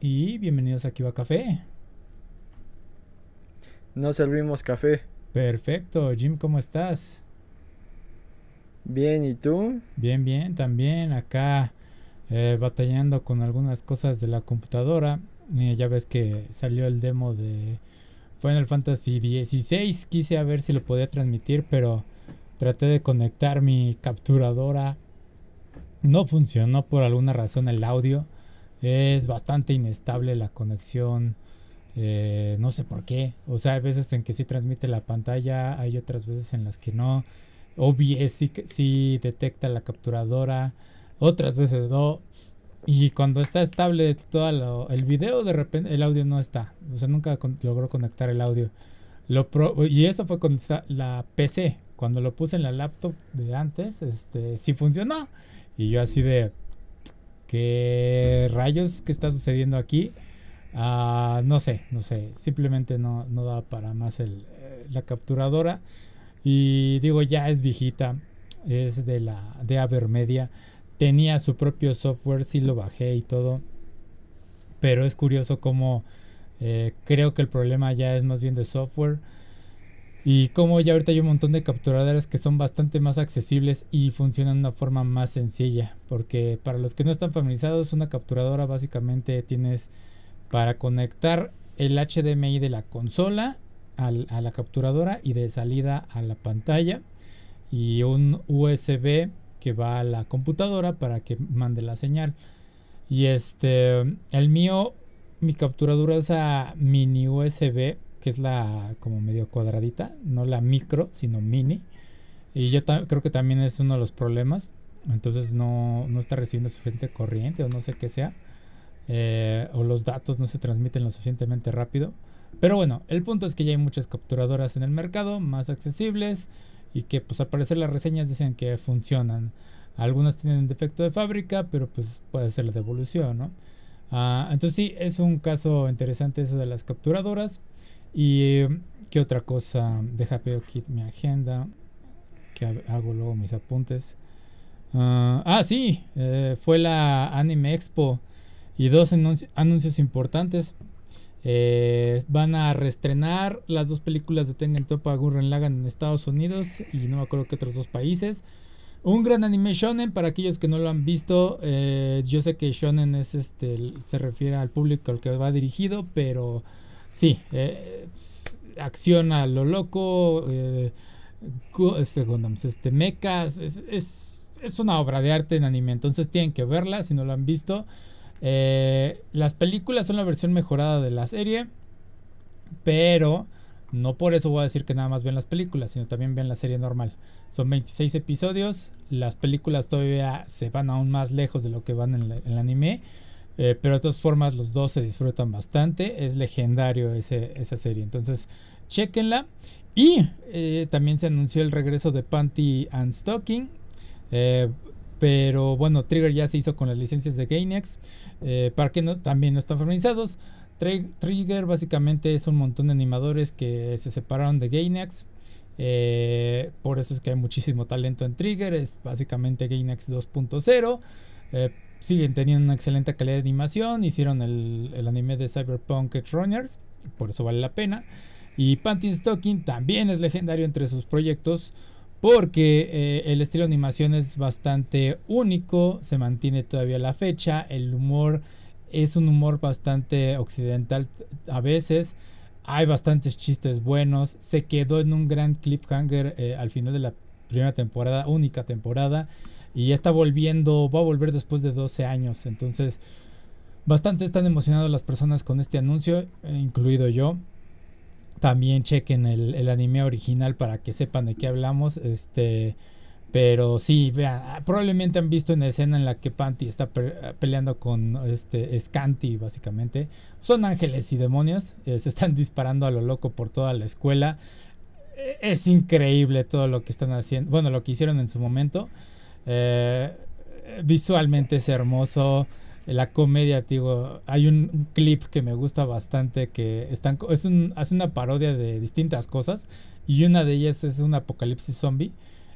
y bienvenidos a Kiva Café. No servimos café. Perfecto, Jim, ¿cómo estás? Bien, ¿y tú? Bien, bien, también acá eh, batallando con algunas cosas de la computadora. Eh, ya ves que salió el demo de Final Fantasy XVI. Quise a ver si lo podía transmitir, pero traté de conectar mi capturadora. No funcionó por alguna razón el audio. Es bastante inestable la conexión. Eh, no sé por qué. O sea, hay veces en que sí transmite la pantalla, hay otras veces en las que no. OBS sí, sí detecta la capturadora, otras veces no. Y cuando está estable todo el video, de repente el audio no está. O sea, nunca logró conectar el audio. Lo y eso fue con la PC. Cuando lo puse en la laptop de antes, este, sí funcionó. Y yo así de, ¿qué rayos? ¿Qué está sucediendo aquí? Ah, no sé, no sé. Simplemente no, no da para más el, eh, la capturadora. Y digo, ya es viejita. Es de la de Avermedia tenía su propio software, sí lo bajé y todo. Pero es curioso cómo eh, creo que el problema ya es más bien de software. Y como ya ahorita hay un montón de capturadoras que son bastante más accesibles y funcionan de una forma más sencilla. Porque para los que no están familiarizados, una capturadora básicamente tienes para conectar el HDMI de la consola a la capturadora y de salida a la pantalla. Y un USB que va a la computadora para que mande la señal. Y este, el mío, mi capturadora usa mini USB, que es la como medio cuadradita, no la micro, sino mini. Y yo creo que también es uno de los problemas. Entonces no, no está recibiendo suficiente corriente o no sé qué sea. Eh, o los datos no se transmiten lo suficientemente rápido. Pero bueno, el punto es que ya hay muchas capturadoras en el mercado, más accesibles y que pues al parecer las reseñas dicen que funcionan. Algunas tienen defecto de fábrica, pero pues puede ser la devolución, ¿no? Ah, entonces sí, es un caso interesante eso de las capturadoras. Y qué otra cosa, deja veo aquí mi agenda, que hago luego mis apuntes. ah, ah sí, eh, fue la Anime Expo y dos anuncios importantes. Eh, van a reestrenar las dos películas de Tengen Toppa Gurren Lagann en Estados Unidos y no me acuerdo que otros dos países. Un gran anime shonen para aquellos que no lo han visto. Eh, yo sé que shonen es este se refiere al público al que va dirigido, pero sí, eh, acción a lo loco, este Gundams, este mechas, es, es, es una obra de arte en anime, entonces tienen que verla si no lo han visto. Eh, las películas son la versión mejorada de la serie, pero no por eso voy a decir que nada más ven las películas, sino también ven la serie normal. Son 26 episodios, las películas todavía se van aún más lejos de lo que van en, el anime, eh, pero de todas formas los dos se disfrutan bastante, es legendario esa serie, entonces chequenla. Y eh, también se anunció el regreso de Panty and Stocking. Pero bueno, Trigger ya se hizo con las licencias de Gainax. Eh, para que también no están familiarizados. Trigger básicamente es un montón de animadores que se separaron de Gainax. Eh, por eso es que hay muchísimo talento en Trigger. Es básicamente Gainax 2.0. Eh, siguen teniendo una excelente calidad de animación. Hicieron el, el anime de Cyberpunk Edge Runners. Por eso vale la pena. Y Panty Stocking también es legendario entre sus proyectos porque eh, el estilo de animación es bastante único, se mantiene todavía la fecha, el humor es un humor bastante occidental a veces, hay bastantes chistes buenos, se quedó en un gran cliffhanger eh, al final de la primera temporada, única temporada, y ya está volviendo, va a volver después de 12 años, entonces bastante están emocionados las personas con este anuncio, eh, incluido yo. También chequen el, anime original para que sepan de qué hablamos. Este. Pero sí, vean, probablemente han visto una escena en la que Panty está peleando con este Scanty, básicamente. Son ángeles y demonios, eh, se están disparando a lo loco por toda la escuela. E, es increíble todo lo que están haciendo, bueno, lo que hicieron en su momento. Eh, visualmente es hermoso la comedia, digo, hay un, clip que me gusta bastante que están, es un, hace una parodia de distintas cosas y una de ellas es un apocalipsis zombie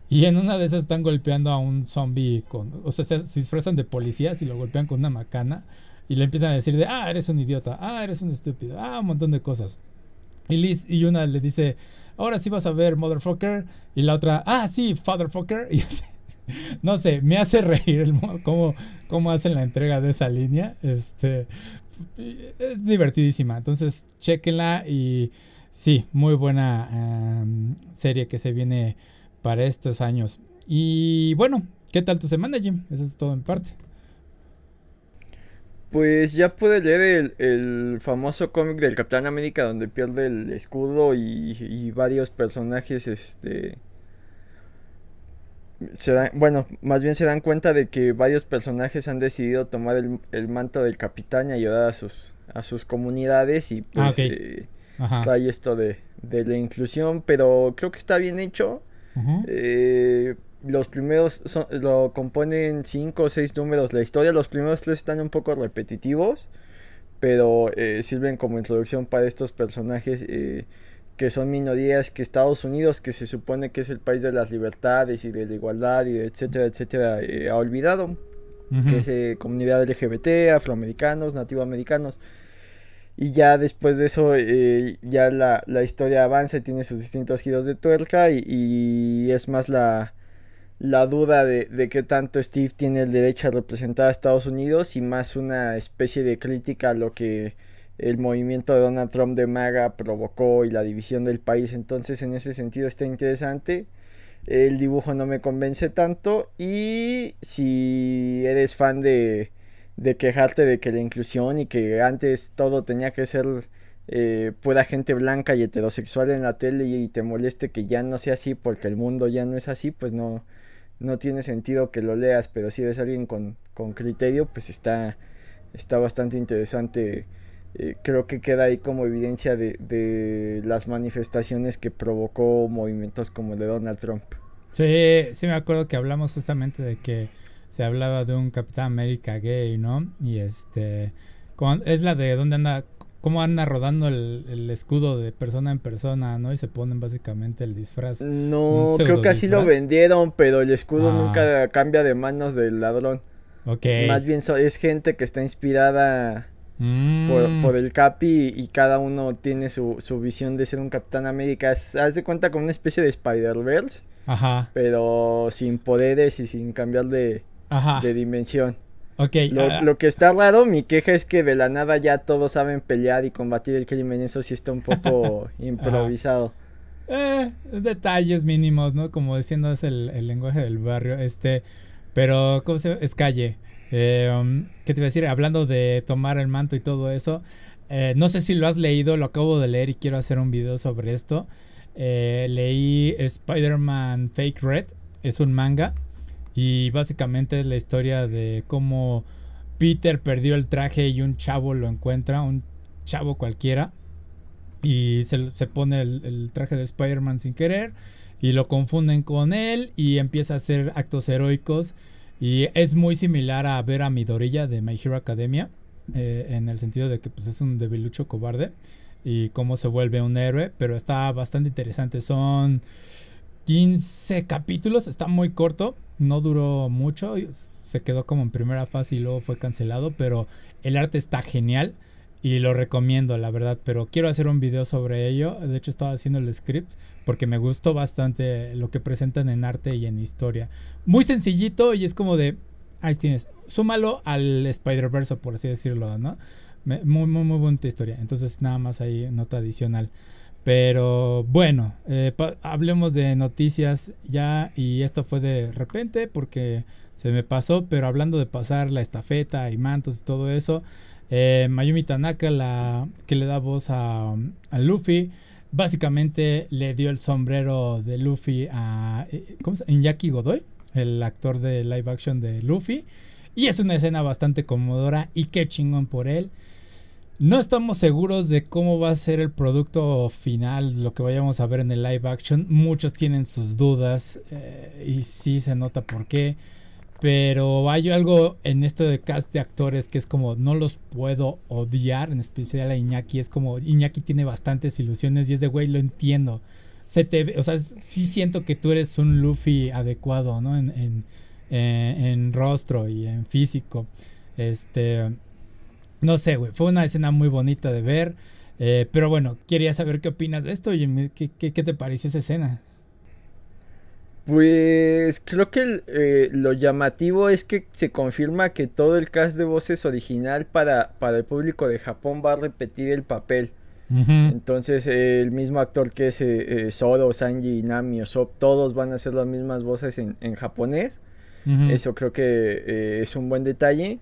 y en una de esas están golpeando a un zombie con, o sea, se disfrazan de policías y lo golpean con una macana. y le empiezan a decir de, ah, eres un idiota, ah, eres un estúpido, ah, un montón de cosas. Y, Liz, y una le dice, ahora sí vas a ver motherfucker, y la otra, ah, sí, fatherfucker. Y no sé, me hace reír el cómo, cómo hacen la entrega de esa línea. Este, es divertidísima. Entonces, chequenla y sí, muy buena em, serie que se viene para estos años. Y bueno, ¿qué tal tu semana, Jim? Eso es todo en parte. Pues ya pude leer el, famoso cómic del Capitán América donde pierde el escudo y, varios personajes, este... Se dan, bueno, más bien se dan cuenta de que varios personajes han decidido tomar el, manto del capitán y ayudar a sus, a sus comunidades y pues ah, eh, trae esto de, de, la inclusión, pero creo que está bien hecho. eh, los primeros lo componen cinco o seis números la historia. Los primeros tres están un poco repetitivos, pero eh, sirven como introducción para estos personajes eh, que son minorías que Estados Unidos, que se supone que es el país de las libertades y de la igualdad y etcétera, etcétera, eh, ha olvidado. Que es comunidad LGBT, afroamericanos, nativoamericanos. Y ya después de eso, ya la, la, historia avanza y tiene sus distintos giros de tuerca y es más la la duda de, de qué tanto Steve tiene el derecho a representar a Estados Unidos y más una especie de crítica a lo que el movimiento de Donald Trump de MAGA provocó y la división del país. Entonces en ese sentido está interesante. El dibujo no me convence tanto y si eres fan de, quejarte de que la inclusión y que antes todo tenía que ser eh, pura gente blanca y heterosexual en la tele y te moleste que ya no sea así porque el mundo ya no es así, pues no, no tiene sentido que lo leas, pero si a alguien con, criterio, pues está, está bastante interesante. Eh, creo que queda ahí como evidencia de, de, las manifestaciones que provocó movimientos como el de Donald Trump. Sí, sí me acuerdo que hablamos justamente de que se hablaba de un Capitán América gay, ¿no? Y este, es la de donde anda cómo anda rodando el, escudo de persona en persona, ¿no? Y se ponen básicamente el disfraz. No, creo que así lo vendieron, pero el escudo ah. nunca cambia de manos del ladrón. Ok. Más bien es gente que está inspirada mm. por, el Capi y, cada uno tiene su, visión de ser un Capitán América. haz de cuenta como una especie de Spider-Verse. Ajá. Pero sin poderes y sin cambiar de, de dimensión. Ok. Ah, lo, que está raro, mi queja es que de la nada ya todos saben pelear y combatir el crimen. Eso sí está un poco improvisado. Eh, detalles mínimos, ¿no? Como diciendo es el, lenguaje del barrio. Este, pero, ¿cómo se llama? Es calle. Eh, um, ¿Qué te iba a decir? Hablando de tomar el manto y todo eso. Eh, no sé si lo has leído, lo acabo de leer y quiero hacer un video sobre esto. Eh, leí Spider-Man Fake Red. Es un manga. Y básicamente es la historia de cómo Peter perdió el traje y un chavo lo encuentra, un chavo cualquiera. Y se, se pone el, traje de Spider-Man sin querer. Y lo confunden con él y empieza a hacer actos heroicos. Y es muy similar a ver a Midorilla de My Hero Academia. Eh, en el sentido de que pues, es un debilucho cobarde. Y cómo se vuelve un héroe. Pero está bastante interesante. Son 15 capítulos. Está muy corto no duró mucho, se quedó como en primera fase y luego fue cancelado, pero el arte está genial y lo recomiendo, la verdad, pero quiero hacer un video sobre ello, de hecho estaba haciendo el script porque me gustó bastante lo que presentan en arte y en historia. Muy sencillito y es como de, ahí tienes, súmalo al Spider-Verse, por así decirlo, ¿no? Muy, muy, muy buena historia, entonces nada más ahí nota adicional. Pero bueno, eh, hablemos de noticias ya y esto fue de repente porque se me pasó, pero hablando de pasar la estafeta y mantos y todo eso, eh, Mayumi Tanaka, la que le da voz a, Luffy, básicamente le dio el sombrero de Luffy a eh, ¿cómo Godoy, el actor de live action de Luffy, y es una escena bastante conmodora y qué chingón por él. No estamos seguros de cómo va a ser el producto final, lo que vayamos a ver en el live action. Muchos tienen sus dudas eh, y sí se nota por qué. Pero hay algo en esto de cast de actores que es como no los puedo odiar, en especial a Iñaki. Es como Iñaki tiene bastantes ilusiones y es de güey, lo entiendo. Se te, o sea, sí siento que tú eres un Luffy adecuado, ¿no? En, en, eh, en rostro y en físico. Este no sé, güey, fue una escena muy bonita de ver. Eh, pero bueno, quería saber qué opinas de esto y qué, qué, te pareció esa escena. Pues creo que eh, lo llamativo es que se confirma que todo el cast de voces original para, para el público de Japón va a repetir el papel. Entonces el mismo actor que es eh, Soro, Sanji, Nami, Sop, todos van a hacer las mismas voces en, en japonés. Eso creo que es un buen detalle.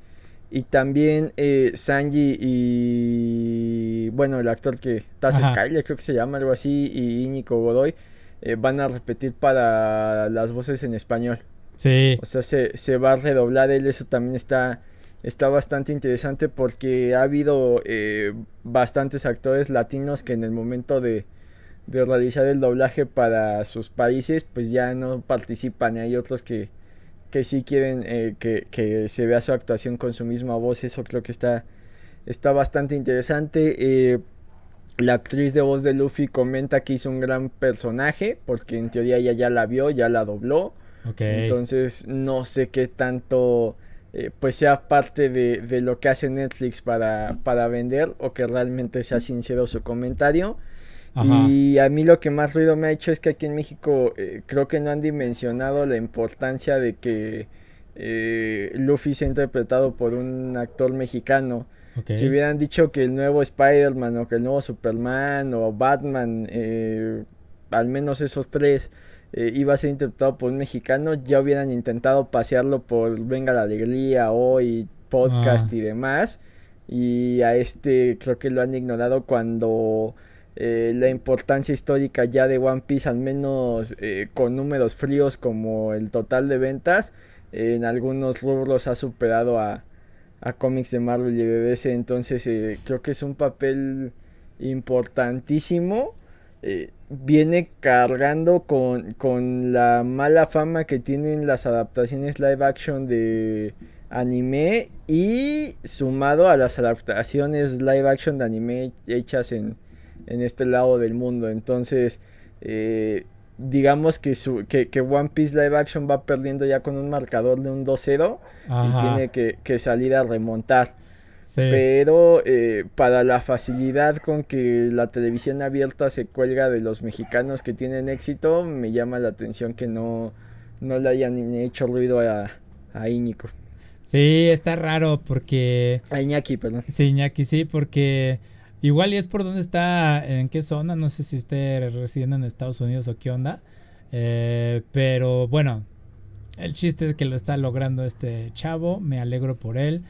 Y también eh, Sanji y. Bueno, el actor que. Taz Skyler, creo que se llama algo así. Y Íñigo Godoy. Eh, van a repetir para las voces en español. Sí. O sea, se, va a redoblar él. Eso también está. Está bastante interesante porque ha habido eh, bastantes actores latinos que en el momento de, de realizar el doblaje para sus países, pues ya no participan. Hay otros que, que sí quieren eh, que, se vea su actuación con su misma voz. Eso creo que está, está bastante interesante. Eh, la actriz de voz de Luffy comenta que hizo un gran personaje, porque en teoría ella ya la vio, ya la dobló. Entonces no sé qué tanto eh, pues sea parte de, de, lo que hace Netflix para, para vender o que realmente sea sincero su comentario. Y a mí lo que más ruido me ha hecho es que aquí en México eh, creo que no han dimensionado la importancia de que eh, Luffy sea interpretado por un actor mexicano. Si hubieran dicho que el nuevo Spider-Man o que el nuevo Superman o Batman, eh, al menos esos tres, iba a ser interpretado por un mexicano, ya hubieran intentado pasearlo por Venga la Alegría, hoy, podcast ah. y demás. Y a este creo que lo han ignorado cuando eh, la importancia histórica ya de One Piece, al menos eh, con números fríos como el total de ventas, en algunos rubros ha superado a, a cómics de Marvel y BBC. Entonces eh, creo que es un papel importantísimo. viene cargando con, con la mala fama que tienen las adaptaciones live action de anime y sumado a las adaptaciones live action de anime hechas en, en este lado del mundo. Entonces, eh, digamos que, su, que, One Piece Live Action va perdiendo ya con un marcador de un 2-0 y tiene que, salir a remontar. Pero eh, para la facilidad con que la televisión abierta se cuelga de los mexicanos que tienen éxito, me llama la atención que no, no le hayan hecho ruido a, a Íñigo. Sí, está raro porque... A Iñaki, perdón. Sí, Iñaki, sí, porque Igual y es por dónde está, en qué zona, no sé si esté residiendo en Estados Unidos o qué onda. Eh, pero bueno, el chiste es que lo está logrando este chavo, me alegro por él.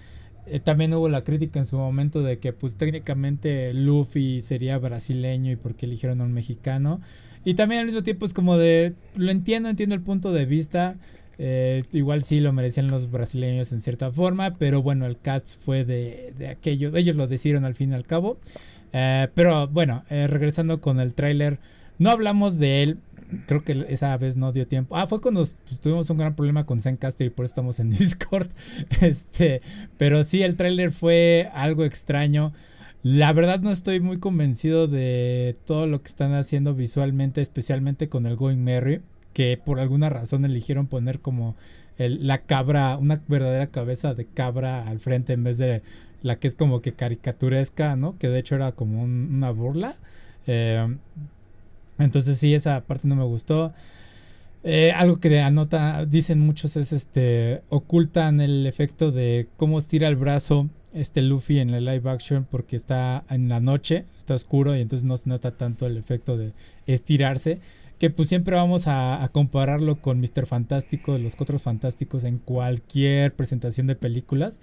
Eh, también hubo la crítica en su momento de que pues técnicamente Luffy sería brasileño y por qué eligieron a un mexicano. Y también al mismo tiempo es como de, lo entiendo, entiendo el punto de vista. Eh, igual sí lo merecían los brasileños en cierta forma, pero bueno, el cast fue de, de aquello, ellos lo decidieron al fin y al cabo. Eh, pero bueno, eh, regresando con el tráiler, no hablamos de él, creo que esa vez no dio tiempo. Ah, fue cuando pues, tuvimos un gran problema con Zencaster y por eso estamos en Discord. Este, pero sí, el tráiler fue algo extraño. La verdad no estoy muy convencido de todo lo que están haciendo visualmente, especialmente con el Going Merry que por alguna razón eligieron poner como la cabra, una verdadera cabeza de cabra al frente en vez de la que es como que caricaturesca, ¿no? Que de hecho era como una burla. Eh, entonces sí, esa parte no me gustó. Eh, algo que anota, dicen muchos es este, ocultan el efecto de cómo estira el brazo este Luffy en el live action porque está en la noche, está oscuro y entonces no se nota tanto el efecto de estirarse que pues siempre vamos a, compararlo con Mr. Fantástico, los Cuatro Fantásticos en cualquier presentación de películas,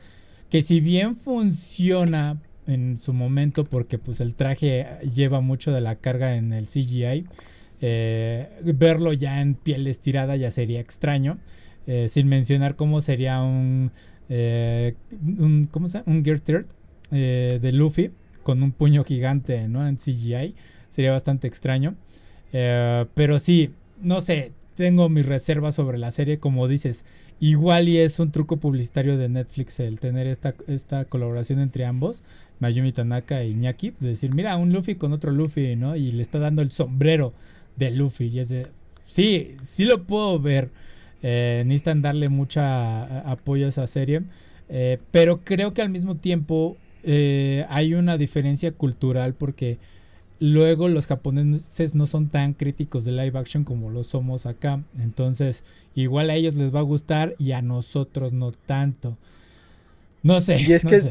que si bien funciona en su momento porque pues el traje lleva mucho de la carga en el CGI, eh, verlo ya en piel estirada ya sería extraño, eh, sin mencionar cómo sería un, eh, un ¿cómo se llama? Un Gear Third de Luffy con un puño gigante, ¿no? En CGI, sería bastante extraño. Eh, pero sí, no sé, tengo mis reservas sobre la serie, como dices. Igual y es un truco publicitario de Netflix el tener esta, esta colaboración entre ambos, Mayumi Tanaka y Iñaki, de decir, mira, un Luffy con otro Luffy, ¿no? Y le está dando el sombrero de Luffy. Y es de, sí, sí lo puedo ver. Eh, necesitan darle mucha apoyo a esa serie. Eh, pero creo que al mismo tiempo eh, hay una diferencia cultural porque luego los japoneses no son tan críticos de live action como lo somos acá. Entonces, igual a ellos les va a gustar y a nosotros no tanto. No sé. Y es que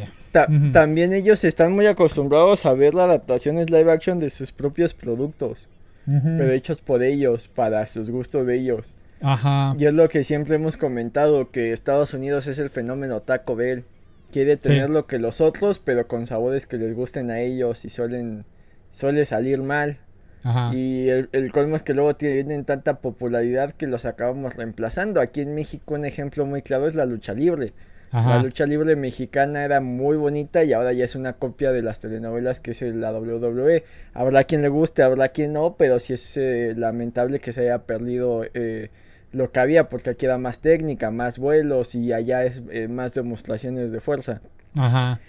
también ellos están muy acostumbrados a ver las adaptaciones live action de sus propios productos. Pero hechos por ellos, para sus gustos de ellos. Ajá. Y es lo que siempre hemos comentado, que Estados Unidos es el fenómeno Taco Bell. Quiere tener lo que los otros, pero con sabores que les gusten a ellos y suelen suele salir mal. Ajá. Y el, el, colmo es que luego tienen tanta popularidad que los acabamos reemplazando. Aquí en México un ejemplo muy claro es la lucha libre. La lucha libre mexicana era muy bonita y ahora ya es una copia de las telenovelas que es la WWE. Habrá quien le guste, habrá quien no, pero sí es eh, lamentable que se haya perdido eh, lo que había porque aquí era más técnica, más vuelos y allá es eh, más demostraciones de fuerza. Ajá.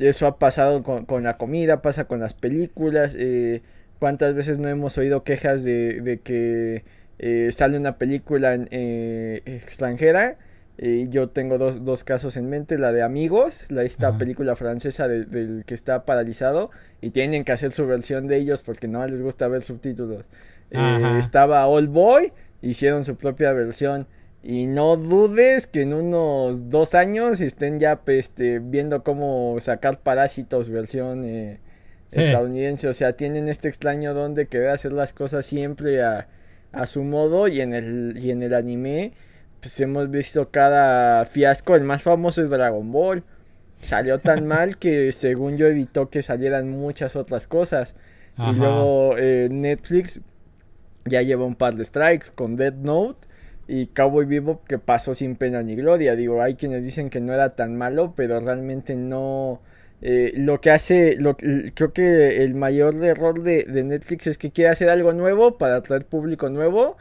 Eso ha pasado con, la comida, pasa con las películas. ¿Cuántas veces no hemos oído quejas de, de que sale una película extranjera? yo tengo dos, dos, casos en mente, la de Amigos, la esta película francesa del que está paralizado y tienen que hacer su versión de ellos porque no les gusta ver subtítulos. Eh, estaba Old Boy, hicieron su propia versión y no dudes que en unos dos años estén ya este, viendo cómo sacar Parásitos versión eh, estadounidense, o sea, tienen este extraño don de querer hacer las cosas siempre a, a su modo y en el, y en el anime pues hemos visto cada fiasco. El más famoso es Dragon Ball. Salió tan mal que según yo evitó que salieran muchas otras cosas. Y luego eh, Netflix ya lleva un par de strikes con Dead Note y Cowboy Vivo que pasó sin pena ni gloria. Digo, hay quienes dicen que no era tan malo, pero realmente no... Eh, lo que hace, lo, creo que el mayor error de, de Netflix es que quiere hacer algo nuevo para atraer público nuevo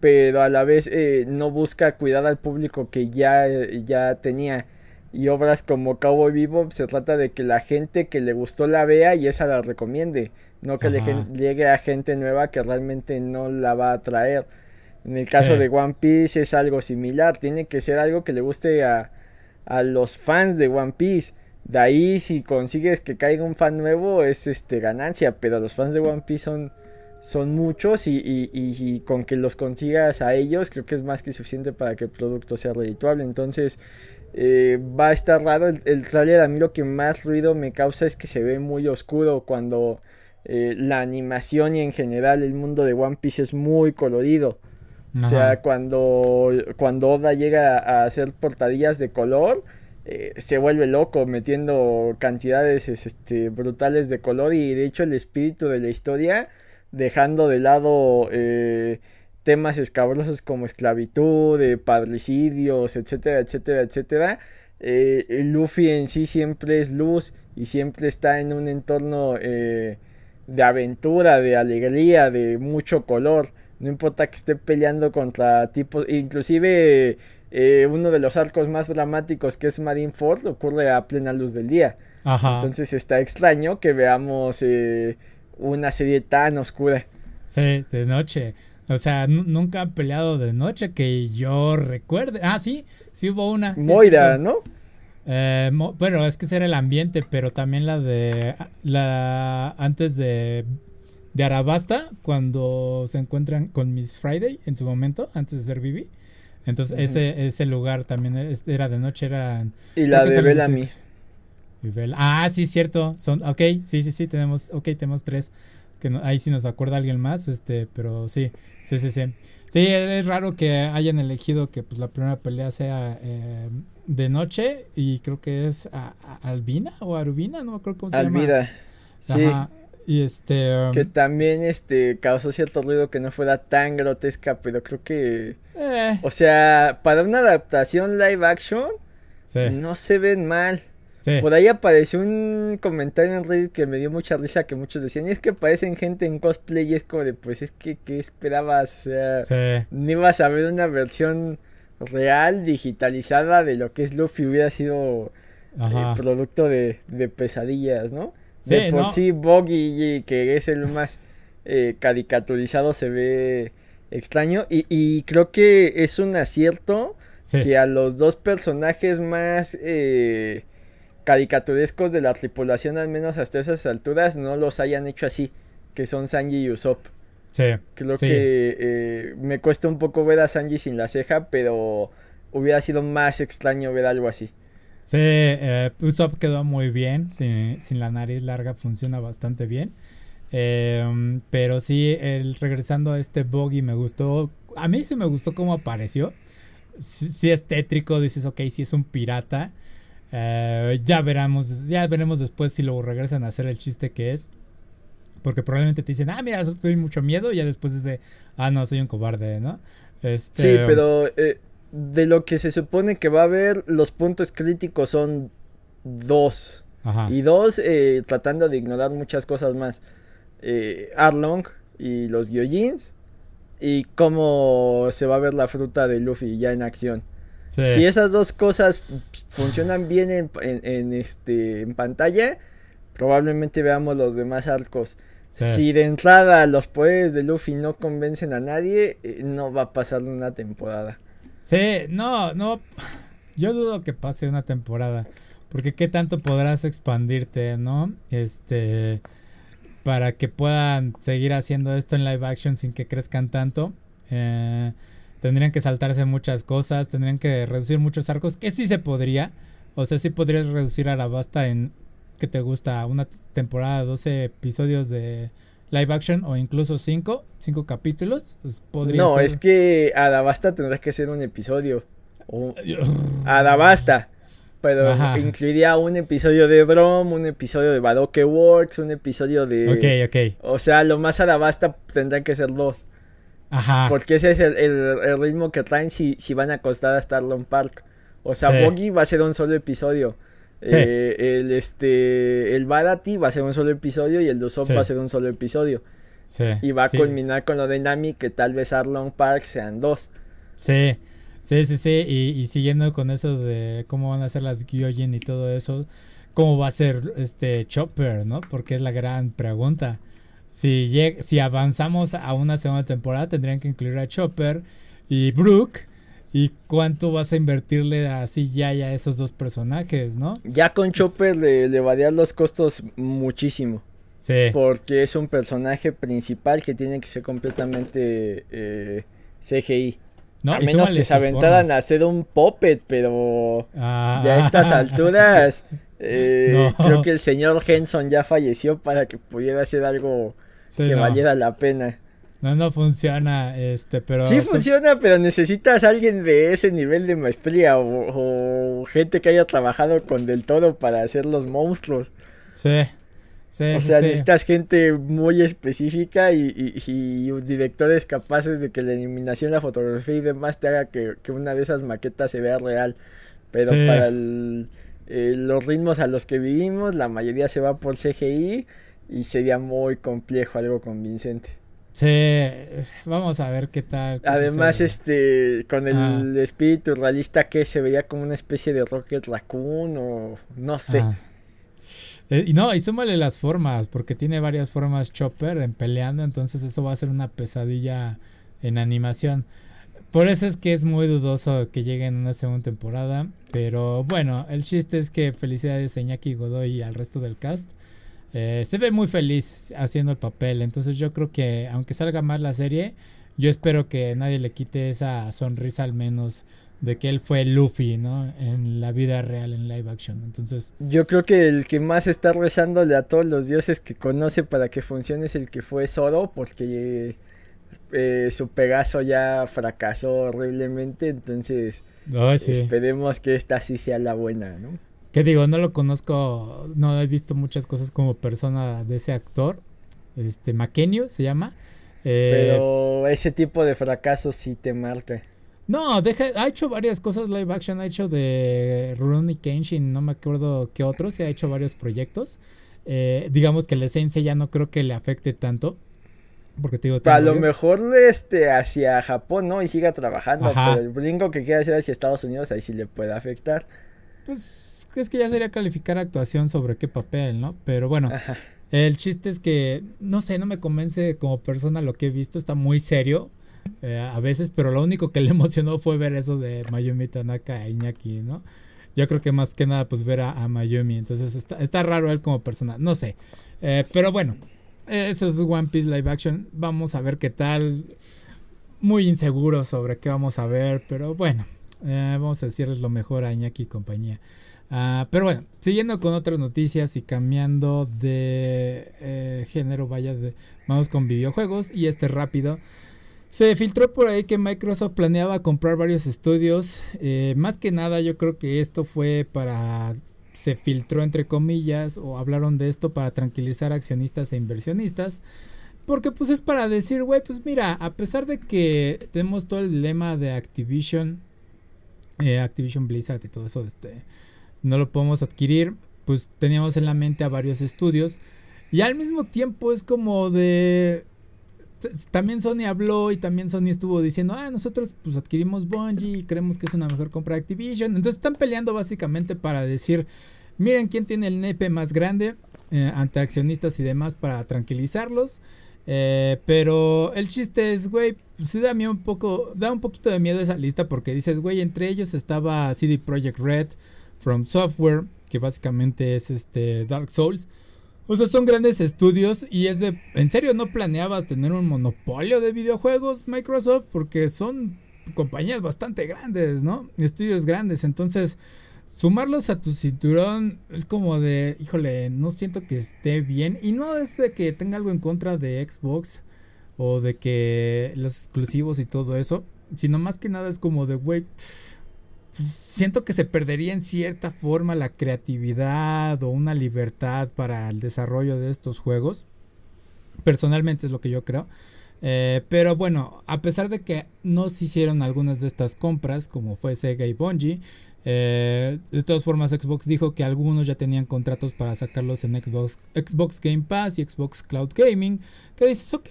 pero a la vez eh, no busca cuidar al público que ya, ya tenía. Y obras como Cowboy Vivo se trata de que la gente que le gustó la vea y esa la recomiende, no que le llegue a gente nueva que realmente no la va a traer. En el caso de One Piece es algo similar, tiene que ser algo que le guste a, a los fans de One Piece. De ahí si consigues que caiga un fan nuevo es este ganancia, pero los fans de One Piece son son muchos y, con que los consigas a ellos creo que es más que suficiente para que el producto sea redituable. Entonces eh, va a estar raro el, el trailer. A mí lo que más ruido me causa es que se ve muy oscuro cuando eh, la animación y en general el mundo de One Piece es muy colorido. O sea, cuando, cuando Oda llega a hacer portadillas de color, eh, se vuelve loco metiendo cantidades este, brutales de color y de hecho el espíritu de la historia dejando de lado eh, temas escabrosos como esclavitud, de padricidios, etcétera, etcétera, etcétera. Eh, Luffy en sí siempre es luz y siempre está en un entorno eh, de aventura, de alegría, de mucho color. No importa que esté peleando contra tipos, inclusive uno de los arcos más dramáticos que es Marineford ocurre a plena luz del día. Entonces está extraño que veamos una serie tan oscura. Sí, de noche. O sea, nunca han peleado de noche que yo recuerde. Ah, sí, sí hubo una. Moira, ¿no? Eh, bueno, es que ese era el ambiente, pero también la de. La. Antes de. De Arabasta, cuando se encuentran con Miss Friday en su momento, antes de ser Vivi. Entonces, ese, ese lugar también era de noche, era. Y la de Bellamy. Ah, sí, cierto. Son, ok, sí, sí, sí, tenemos, ok, tenemos tres. Que ahí sí nos acuerda alguien más, este, pero sí, sí, sí, sí. Sí, es raro que hayan elegido que pues la primera pelea sea eh, de noche y creo que es Albina o Arubina, no acuerdo cómo se llama. Sí. Y este. Um, que también este causó cierto ruido que no fuera tan grotesca, pero creo que. Eh. O sea, para una adaptación live action, no se ven mal. Por ahí apareció un comentario en Reddit que me dio mucha risa que muchos decían, y es que parecen gente en cosplay y es como de, pues es que, ¿qué esperabas? O sea, ni ibas a ver una versión real, digitalizada de lo que es Luffy, hubiera sido eh, producto de, pesadillas, ¿no? Sí, de por sí, Boggy, que es el más eh, caricaturizado, se ve extraño y, y creo que es un acierto que a los dos personajes más... Eh, caricaturescos de la tripulación, al menos hasta esas alturas, no los hayan hecho así, que son Sanji y Usopp. Sí. Creo que eh, me cuesta un poco ver a Sanji sin la ceja, pero hubiera sido más extraño ver algo así. Sí, eh, quedó muy bien, sin, la nariz larga funciona bastante bien. Em, pero sí, el, regresando a este Boggy me gustó, a mí sí me gustó cómo apareció. Sí, es tétrico, dices, ok, sí es un pirata. Eh, ya veremos, ya veremos después si lo regresan a hacer el chiste que es. Porque probablemente te dicen, ah, mira, estoy mucho miedo. Y ya después es de, ah, no, soy un cobarde, ¿no? Este, sí, pero eh, de lo que se supone que va a haber, los puntos críticos son dos. Y dos, eh, tratando de ignorar muchas cosas más. Eh, Arlong y los Gyojins. Y cómo se va a ver la fruta de Luffy ya en acción. Si esas dos cosas funcionan bien en, este, en pantalla, probablemente veamos los demás arcos. Si de entrada los poderes de Luffy no convencen a nadie, eh, no va a pasar una temporada. Sí, no, no. Yo dudo que pase una temporada. Porque qué tanto podrás expandirte, ¿no? Este. Para que puedan seguir haciendo esto en live action sin que crezcan tanto. Eh, tendrían que saltarse muchas cosas. Tendrían que reducir muchos arcos. Que sí se podría. O sea, sí podrías reducir a la basta en que te gusta una temporada, 12 episodios de live action o incluso 5, 5 capítulos. Pues, podría no, es que Adabasta tendrás que ser un episodio. Adabasta. Pero incluiría un episodio de Drum, un episodio de Badoke Works, un episodio de. Ok, ok. O sea, lo más Adabasta tendrán que ser dos. Ajá. Porque ese es el, ritmo que traen si, si van a acostar a Starlong Park. O sea, Boggy va a ser un solo episodio. Eh, el este el Barati va a ser un solo episodio y el Dusop va a ser un solo episodio. y va a culminar con lo de Nami que tal vez Arlong Park sean dos. Sí, sí, sí, sí. Y, siguiendo con eso de cómo van a ser las Gyojin y todo eso, cómo va a ser este Chopper, ¿no? Porque es la gran pregunta. Si, si avanzamos a una segunda temporada, tendrían que incluir a Chopper y Brooke ¿Y cuánto vas a invertirle así ya, a esos dos personajes, no? Ya con Chopper le, le variar los costos muchísimo. Sí. Porque es un personaje principal que tiene que ser completamente eh, CGI. No, a menos que se aventaran a hacer un puppet, pero ah. ya a estas alturas eh, creo que el señor Henson ya falleció para que pudiera hacer algo que valiera la pena. No, no funciona, este, pero... Sí funciona, pero necesitas a alguien de ese nivel de maestría o, gente que haya trabajado con Del Todo para hacer los monstruos. Sí, sí, O sea, necesitas gente muy específica y, y, directores capaces de que la eliminación, la fotografía y demás te haga que, una de esas maquetas se vea real. Pero para eh, los ritmos a los que vivimos, la mayoría se va por CGI y sería muy complejo, algo convincente. Sí, vamos a ver qué tal. Además, este, con el espíritu realista que se veía como una especie de Rocket Raccoon o no sé. Eh, y no, y súmale las formas, porque tiene varias formas Chopper en peleando, entonces eso va a ser una pesadilla en animación. Por eso es que es muy dudoso que llegue en una segunda temporada. Pero bueno, el chiste es que felicidades a Iñaki Godoy y al resto del cast. Eh, se ve muy feliz haciendo el papel. Entonces yo creo que aunque salga más la serie, yo espero que nadie le quite esa sonrisa al menos de que él fue Luffy, ¿no? En la vida real, en live action. Entonces... Yo creo que el que más está rezándole a todos los dioses que conoce para que funcione es el que fue Zoro, porque eh, su Pegaso ya fracasó horriblemente, entonces esperemos que esta sí sea la buena, ¿no? Que digo, no lo conozco, no he visto muchas cosas como persona de ese actor. Este, Makenio se llama. Eh, Pero ese tipo de fracasos sí te marca. No, deja, ha hecho varias cosas live action, ha hecho de Rurouni Kenshin, no me acuerdo qué otros, se ha hecho varios proyectos. Eh, digamos que la esencia ya no creo que le afecte tanto. Porque te digo, a lo mejor este hacia Japón, ¿no? Y siga trabajando, pero el brinco que quiera hacer hacia Estados Unidos ahí sí le puede afectar. Pues es que ya sería calificar actuación sobre qué papel, ¿no? Pero bueno, el chiste es que, no sé, no me convence como persona lo que he visto, está muy serio eh, a veces, pero lo único que le emocionó fue ver eso de Mayumi Tanaka e Iñaki, ¿no? yo creo que más que nada pues ver a, Mayumi. Entonces está, está, raro él como persona, no sé. Eh, pero bueno, eso es One Piece Live Action. Vamos a ver qué tal. Muy inseguro sobre qué vamos a ver, pero bueno, eh, vamos a decirles lo mejor a Iñaki y compañía. Ah, pero bueno, siguiendo con otras noticias y cambiando de eh, género, vaya, de, vamos con videojuegos y este rápido. Se filtró por ahí que Microsoft planeaba comprar varios estudios. Eh, más que nada yo creo que esto fue para... Se filtró entre comillas o hablaron de esto para tranquilizar accionistas e inversionistas. Porque pues es para decir, güey, pues mira, a pesar de que tenemos todo el dilema de Activision, eh, Activision Blizzard y todo eso, este, no lo podemos adquirir, pues teníamos en la mente a varios estudios. Y al mismo tiempo es como de, también Sony habló y también Sony estuvo diciendo, ah, nosotros pues adquirimos Bungie y creemos que es una mejor compra de Activision. Entonces están peleando básicamente para decir, miren quién tiene el nepe más grande eh, ante accionistas y demás para tranquilizarlos. Eh, pero el chiste es, güey, sí da un poco, da un poquito de miedo esa lista porque dices, güey, entre ellos estaba CD Projekt Red, From Software, que básicamente es este Dark Souls. O sea, son grandes estudios y es de... ¿En serio no planeabas tener un monopolio de videojuegos Microsoft? Porque son compañías bastante grandes, ¿no? Estudios grandes. Entonces, sumarlos a tu cinturón es como de, híjole, no siento que esté bien. Y no es de que tenga algo en contra de Xbox o de que los exclusivos y todo eso. Sino más que nada es como de, güey siento que se perdería en cierta forma la creatividad o una libertad para el desarrollo de estos juegos. Personalmente es lo que yo creo. Eh, pero bueno, a pesar de que no se hicieron algunas de estas compras, como fue Sega y Bungie, eh, de todas formas Xbox dijo que algunos ya tenían contratos para sacarlos en Xbox, Xbox Game Pass y Xbox Cloud Gaming. Que dices, ok,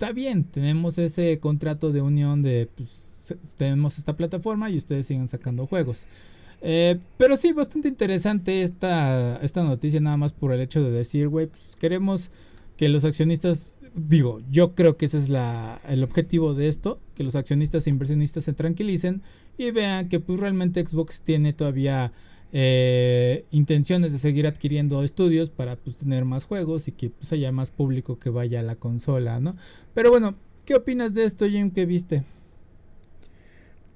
está bien, tenemos ese contrato de unión de... Pues, tenemos esta plataforma y ustedes siguen sacando juegos. Eh, pero sí, bastante interesante esta, esta noticia, nada más por el hecho de decir, güey, pues queremos que los accionistas, digo, yo creo que ese es la, el objetivo de esto, que los accionistas e inversionistas se tranquilicen y vean que pues realmente Xbox tiene todavía eh, intenciones de seguir adquiriendo estudios para pues, tener más juegos y que pues, haya más público que vaya a la consola, ¿no? Pero bueno, ¿qué opinas de esto, Jim, que viste?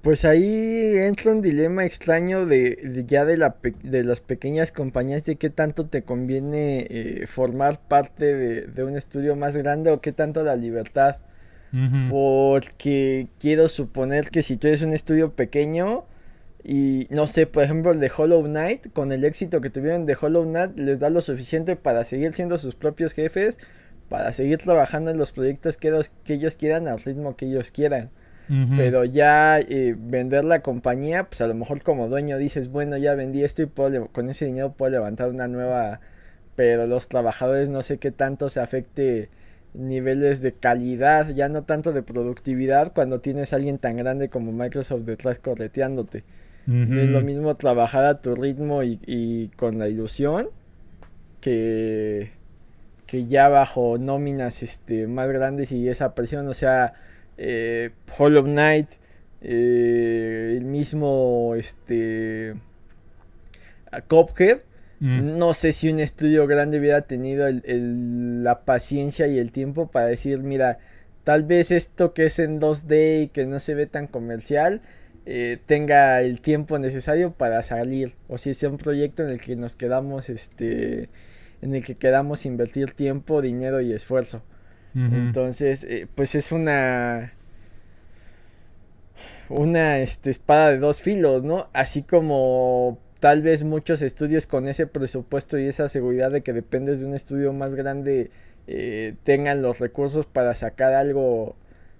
Pues ahí entra un dilema extraño de, ya de, la de las pequeñas compañías de qué tanto te conviene eh, formar parte de, un estudio más grande o qué tanto la libertad. Porque quiero suponer que si tú eres un estudio pequeño y no sé, por ejemplo el de Hollow Knight, con el éxito que tuvieron de Hollow Knight, les da lo suficiente para seguir siendo sus propios jefes, para seguir trabajando en los proyectos que ellos quieran al ritmo que ellos quieran. Pero ya eh, vender la compañía, pues a lo mejor como dueño dices, bueno, ya vendí esto y puedo, con ese dinero puedo levantar una nueva, pero los trabajadores no sé qué tanto se afecte niveles de calidad, ya no tanto de productividad cuando tienes a alguien tan grande como Microsoft detrás correteándote. Es lo mismo trabajar a tu ritmo y, y con la ilusión que, que ya bajo nóminas este, más grandes y esa presión, o sea, eh, Hollow Knight, eh, el mismo este Cophead. No sé si un estudio grande hubiera tenido la paciencia y el tiempo para decir, mira, tal vez esto que es en 2D y que no se ve tan comercial, eh, tenga el tiempo necesario para salir. O si es un proyecto en el que nos quedamos, este, en el que quedamos invertir tiempo, dinero y esfuerzo. Entonces, eh, pues es una una este, espada de dos filos, ¿no? Así como tal vez muchos estudios con ese presupuesto y esa seguridad de que dependes de un estudio más grande eh, tengan los recursos para sacar algo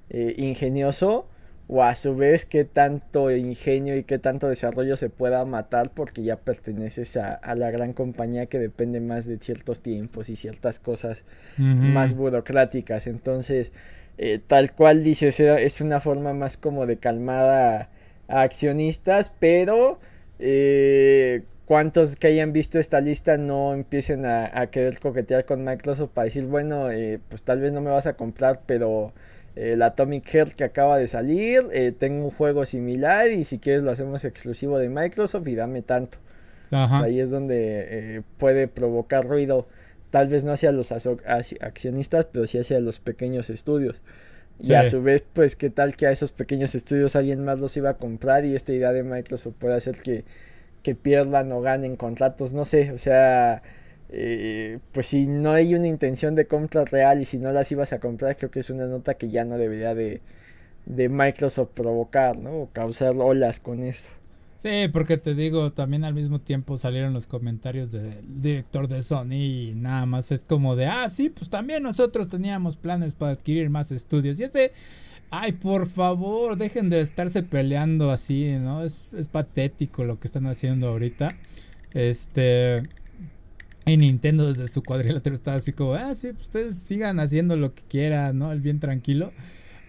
eh, ingenioso o a su vez qué tanto ingenio y qué tanto desarrollo se pueda matar porque ya perteneces a, la gran compañía que depende más de ciertos tiempos y ciertas cosas más burocráticas. Entonces, eh, tal cual dices, es una forma más como de calmada a, accionistas, pero eh, cuantos que hayan visto esta lista no empiecen a, querer coquetear con Microsoft para decir, bueno, eh, pues tal vez no me vas a comprar, pero el Atomic Heart que acaba de salir, eh, tengo un juego similar y si quieres lo hacemos exclusivo de Microsoft y dame tanto. ahí es donde eh, puede provocar ruido, tal vez no hacia los accionistas, pero sí hacia los pequeños estudios. Y a su vez, pues, ¿qué tal que a esos pequeños estudios alguien más los iba a comprar y esta idea de Microsoft puede hacer que, que pierdan o ganen contratos? No sé, o sea, eh, pues si no hay una intención de compra real y si no las ibas a comprar, creo que es una nota que ya no debería de, de Microsoft provocar, ¿no? O causar olas con eso. Sí, porque te digo, también al mismo tiempo salieron los comentarios del director de Sony y nada más es como de, ah, sí, pues también nosotros teníamos planes para adquirir más estudios. Y este, ay, por favor, dejen de estarse peleando así, ¿no? Es, es patético lo que están haciendo ahorita. Este, y Nintendo desde su cuadrilátero está así como, ah, sí, pues ustedes sigan haciendo lo que quieran, ¿no? El bien tranquilo.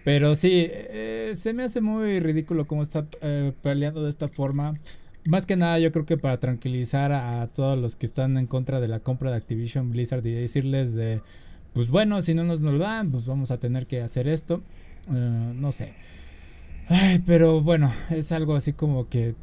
Pero sí, eh, se me hace muy ridículo cómo está eh, peleando de esta forma. Más que nada, yo creo que para tranquilizar a, todos los que están en contra de la compra de Activision Blizzard y decirles de, pues bueno, si no nos lo dan, pues vamos a tener que hacer esto. Eh, no sé. Ay, pero bueno, es algo así como que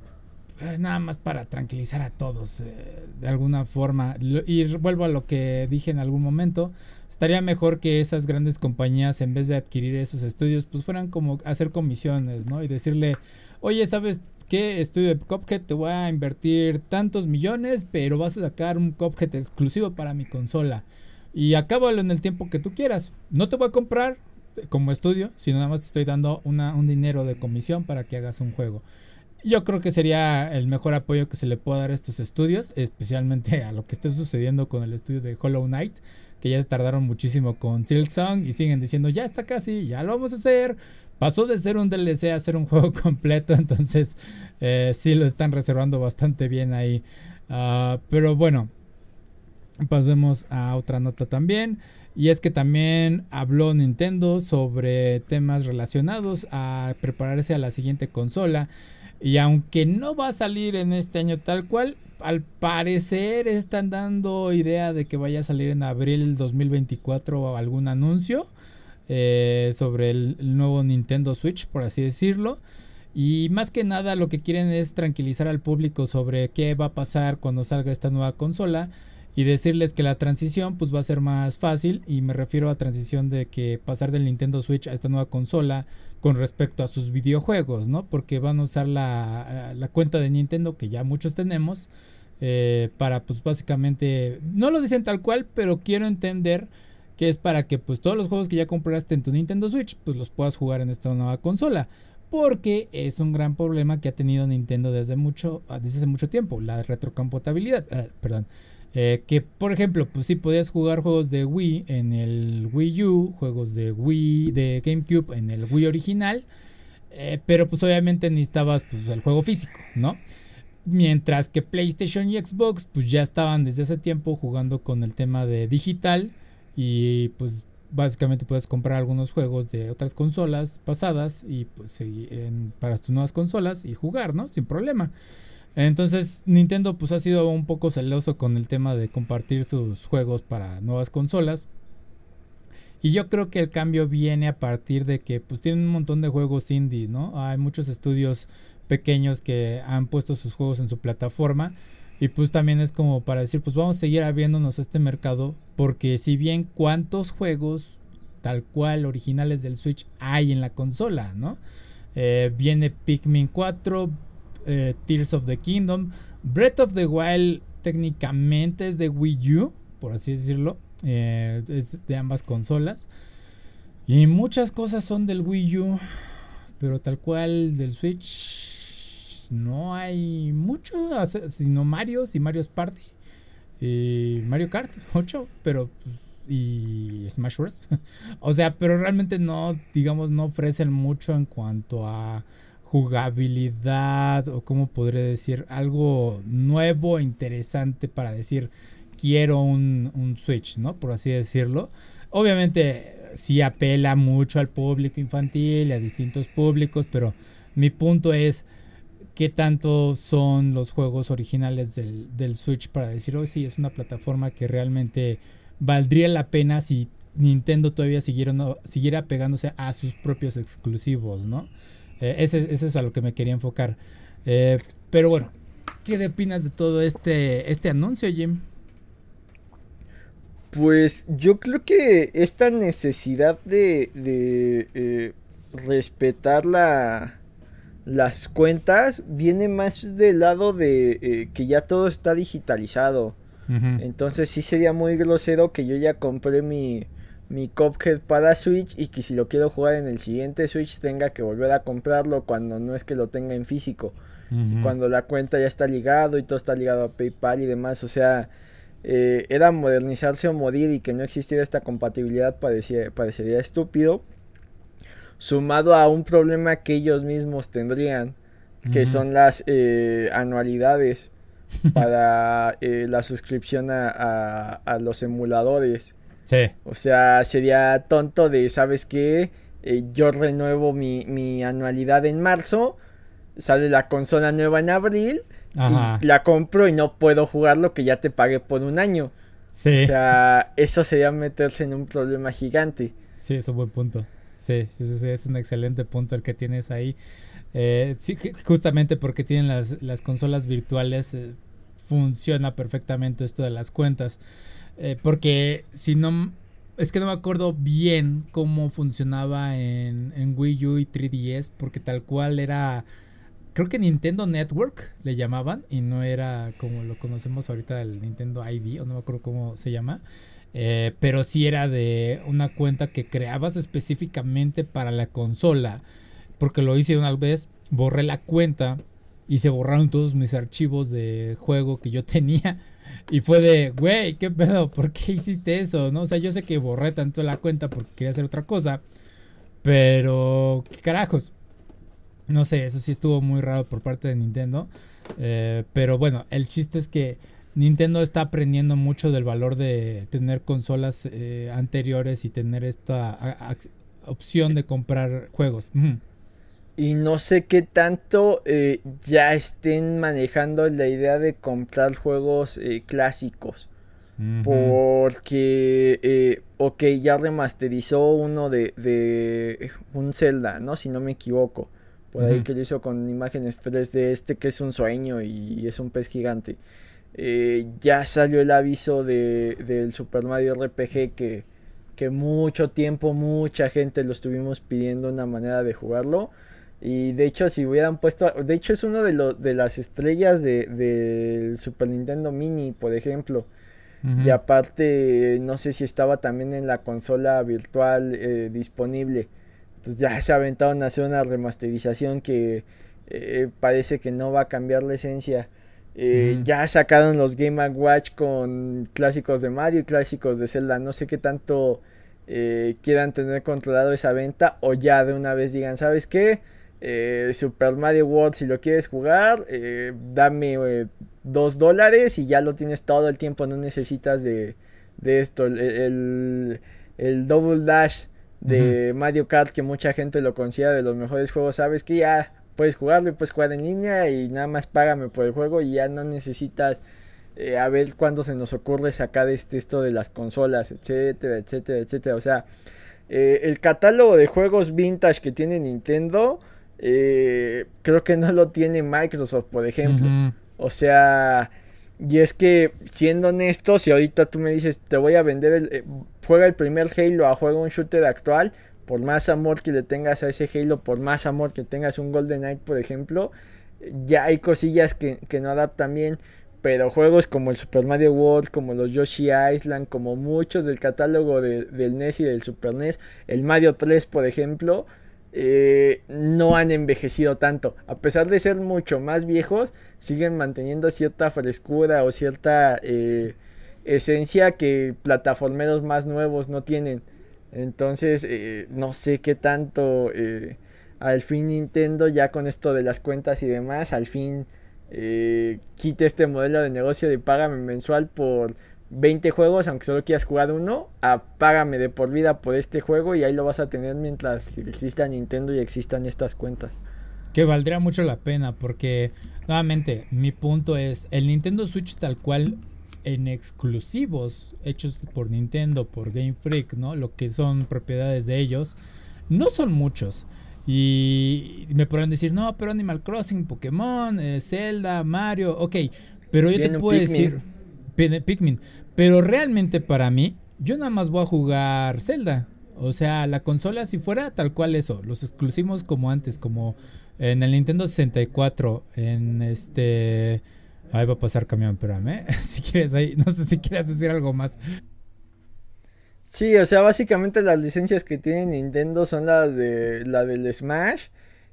nada más para tranquilizar a todos eh, de alguna forma. Y vuelvo a lo que dije en algún momento. Estaría mejor que esas grandes compañías, en vez de adquirir esos estudios, pues fueran como hacer comisiones, ¿no? Y decirle, oye, ¿sabes qué? Estudio de Cuphead, te voy a invertir tantos millones, pero vas a sacar un Cuphead exclusivo para mi consola. Y acábalo en el tiempo que tú quieras. No te voy a comprar como estudio, sino nada más te estoy dando una, un dinero de comisión para que hagas un juego. Yo creo que sería el mejor apoyo que se le pueda dar a estos estudios, especialmente a lo que está sucediendo con el estudio de Hollow Knight, que ya tardaron muchísimo con Silksong y siguen diciendo ya está casi, ya lo vamos a hacer. Pasó de ser un DLC a ser un juego completo, entonces eh, sí lo están reservando bastante bien ahí. Ah, pero bueno, pasemos a otra nota también. Y es que también habló Nintendo sobre temas relacionados a prepararse a la siguiente consola. Y aunque no va a salir en este año tal cual, al parecer están dando idea de que vaya a salir en abril 2024 algún anuncio eh, sobre el, nuevo Nintendo Switch, por así decirlo. Y más que nada lo que quieren es tranquilizar al público sobre qué va a pasar cuando salga esta nueva consola y decirles que la transición pues va a ser más fácil y me refiero a transición de que pasar del Nintendo Switch a esta nueva consola con respecto a sus videojuegos, ¿no? Porque van a usar la, la cuenta de Nintendo que ya muchos tenemos eh, para pues básicamente, no lo dicen tal cual, pero quiero entender que es para que pues todos los juegos que ya compraste en tu Nintendo Switch pues los puedas jugar en esta nueva consola. Porque es un gran problema que ha tenido Nintendo desde mucho, desde hace mucho tiempo, la retrocompatibilidad, eh, perdón, eh, que por ejemplo, pues sí podías jugar juegos de Wii en el Wii U, juegos de Wii, de GameCube en el Wii original, eh, pero pues obviamente necesitabas pues el juego físico, ¿no? Mientras que PlayStation y Xbox pues ya estaban desde hace tiempo jugando con el tema de digital y pues básicamente puedes comprar algunos juegos de otras consolas pasadas y pues para tus nuevas consolas y jugar, ¿no? Sin problema. Entonces Nintendo pues ha sido un poco celoso con el tema de compartir sus juegos para nuevas consolas. Y yo creo que el cambio viene a partir de que pues tienen un montón de juegos indie, ¿no? Hay muchos estudios pequeños que han puesto sus juegos en su plataforma. Y pues también es como para decir, pues vamos a seguir abriéndonos este mercado. Porque si bien cuántos juegos tal cual originales del Switch hay en la consola, ¿no? Eh, viene Pikmin 4, eh, Tears of the Kingdom. Breath of the Wild técnicamente es de Wii U, por así decirlo. Eh, es de ambas consolas. Y muchas cosas son del Wii U. Pero tal cual del Switch no hay mucho, sino Mario y Mario's Party. Y Mario Kart 8, pero pues, y Smash Bros. o sea, pero realmente no, digamos, no ofrecen mucho en cuanto a jugabilidad o como podría decir algo nuevo, interesante para decir quiero un, Switch, ¿no? Por así decirlo. Obviamente sí apela mucho al público infantil a distintos públicos, pero mi punto es qué tanto son los juegos originales del, del Switch para decir, oh sí, es una plataforma que realmente valdría la pena si Nintendo todavía siguiera, siguiera pegándose a sus propios exclusivos, ¿no? Eh, ese, es a lo que me quería enfocar. Eh, pero bueno, ¿qué opinas de todo este, este anuncio, Jim? Pues yo creo que esta necesidad de, de eh, respetar la, las cuentas viene más del lado de que ya todo está digitalizado. Entonces sí sería muy grosero que yo ya compré mi, mi Cuphead para Switch y que si lo quiero jugar en el siguiente Switch tenga que volver a comprarlo cuando no es que lo tenga en físico. Cuando la cuenta ya está ligado y todo está ligado a PayPal y demás. O sea, eh, era modernizarse o morir y que no existiera esta compatibilidad parecería estúpido. Sumado a un problema que ellos mismos tendrían, que son las eh, anualidades para eh, la suscripción a, a los emuladores. Sí. O sea, sería tonto de, ¿sabes qué? Eh, yo renuevo mi, anualidad en marzo, sale la consola nueva en abril, y la compro y no puedo jugar lo que ya te pagué por un año. Sí. O sea, eso sería meterse en un problema gigante. Sí, es un buen punto. Sí, es un excelente punto el que tienes ahí. Eh, sí, justamente porque tienen las, las consolas virtuales, eh, funciona perfectamente esto de las cuentas. Eh, porque si no. Es que no me acuerdo bien cómo funcionaba en, Wii U y 3DS. Porque tal cual era. Creo que Nintendo Network le llamaban. Y no era como lo conocemos ahorita el Nintendo ID. O no me acuerdo cómo se llama. Eh, pero sí era de una cuenta que creabas específicamente para la consola. Porque lo hice una vez. Borré la cuenta. Y se borraron todos mis archivos de juego que yo tenía. Y fue de, güey, ¿qué pedo? ¿Por qué hiciste eso? ¿No? O sea, yo sé que borré tanto la cuenta porque quería hacer otra cosa. Pero, ¿qué carajos? No sé, eso sí estuvo muy raro por parte de Nintendo. Eh, pero bueno, el chiste es que Nintendo está aprendiendo mucho del valor de tener consolas eh, anteriores y tener esta opción de comprar juegos. Y no sé qué tanto eh, ya estén manejando la idea de comprar juegos eh, clásicos. Porque, eh, ok, ya remasterizó uno de, de, un Zelda, ¿no? Si no me equivoco. Por ahí que lo hizo con imágenes 3 de este que es un sueño y es un pez gigante. ya salió el aviso de, del Super Mario RPG que, que mucho tiempo, mucha gente lo estuvimos pidiendo una manera de jugarlo. Y de hecho, si hubieran puesto. De hecho, es uno de, los de las estrellas del de, Super Nintendo Mini, por ejemplo. Y aparte, no sé si estaba también en la consola virtual eh, disponible. Entonces ya se aventaron a hacer una remasterización que eh, parece que no va a cambiar la esencia. Eh, ya sacaron los Game Watch con clásicos de Mario y clásicos de Zelda. No sé qué tanto quieran tener controlado esa venta o ya de una vez digan, ¿sabes qué? Eh, Super Mario World, si lo quieres jugar, eh, dame eh, dos dólares y ya lo tienes todo el tiempo, no necesitas de, esto. El, Double Dash de Mario Kart, que mucha gente lo considera de los mejores juegos, sabes que ya puedes jugarlo y puedes jugar en línea y nada más págame por el juego y ya no necesitas a ver cuándo se nos ocurre sacar este, esto de las consolas, etcétera, etcétera, etcétera. O sea, el catálogo de juegos vintage que tiene Nintendo eh, creo que no lo tiene Microsoft, por ejemplo. O sea, y es que, siendo honesto, si ahorita tú me dices, te voy a vender, el, eh, juega el primer Halo a juega un shooter actual, por más amor que le tengas a ese Halo, por más amor que tengas un Golden Knight, por ejemplo, ya hay cosillas que, no adaptan bien. Pero juegos como el Super Mario World, como los Yoshi Island, como muchos del catálogo del NES y del Super NES, el Mario 3, por ejemplo, eh, no han envejecido tanto. A pesar de ser mucho más viejos, siguen manteniendo cierta frescura o cierta eh, esencia que plataformeros más nuevos no tienen. Entonces, eh, no sé qué tanto al fin Nintendo ya con esto de las cuentas y demás, al fin quite este modelo de negocio de págame mensual por 20 juegos, aunque solo quieras jugar uno, apágame de por vida por este juego y ahí lo vas a tener mientras exista Nintendo y existan estas cuentas. Que valdría mucho la pena porque, nuevamente, mi punto es, el Nintendo Switch tal cual en exclusivos hechos por Nintendo, por Game Freak, ¿no? Lo que son propiedades de ellos, no son muchos. Y me podrán decir, no, pero Animal Crossing, Pokémon, eh, Zelda, Mario, ok. Pero yo te puedo decir, Pikmin. Pero realmente para mí, yo nada más voy a jugar Zelda. O sea, la consola si fuera tal cual eso, los exclusivos como antes, como en el Nintendo 64, en este... Ahí va a pasar camión, espérame. Si quieres ahí, no sé si quieres decir algo más. Sí, o sea, básicamente las licencias que tiene Nintendo son las de la del Smash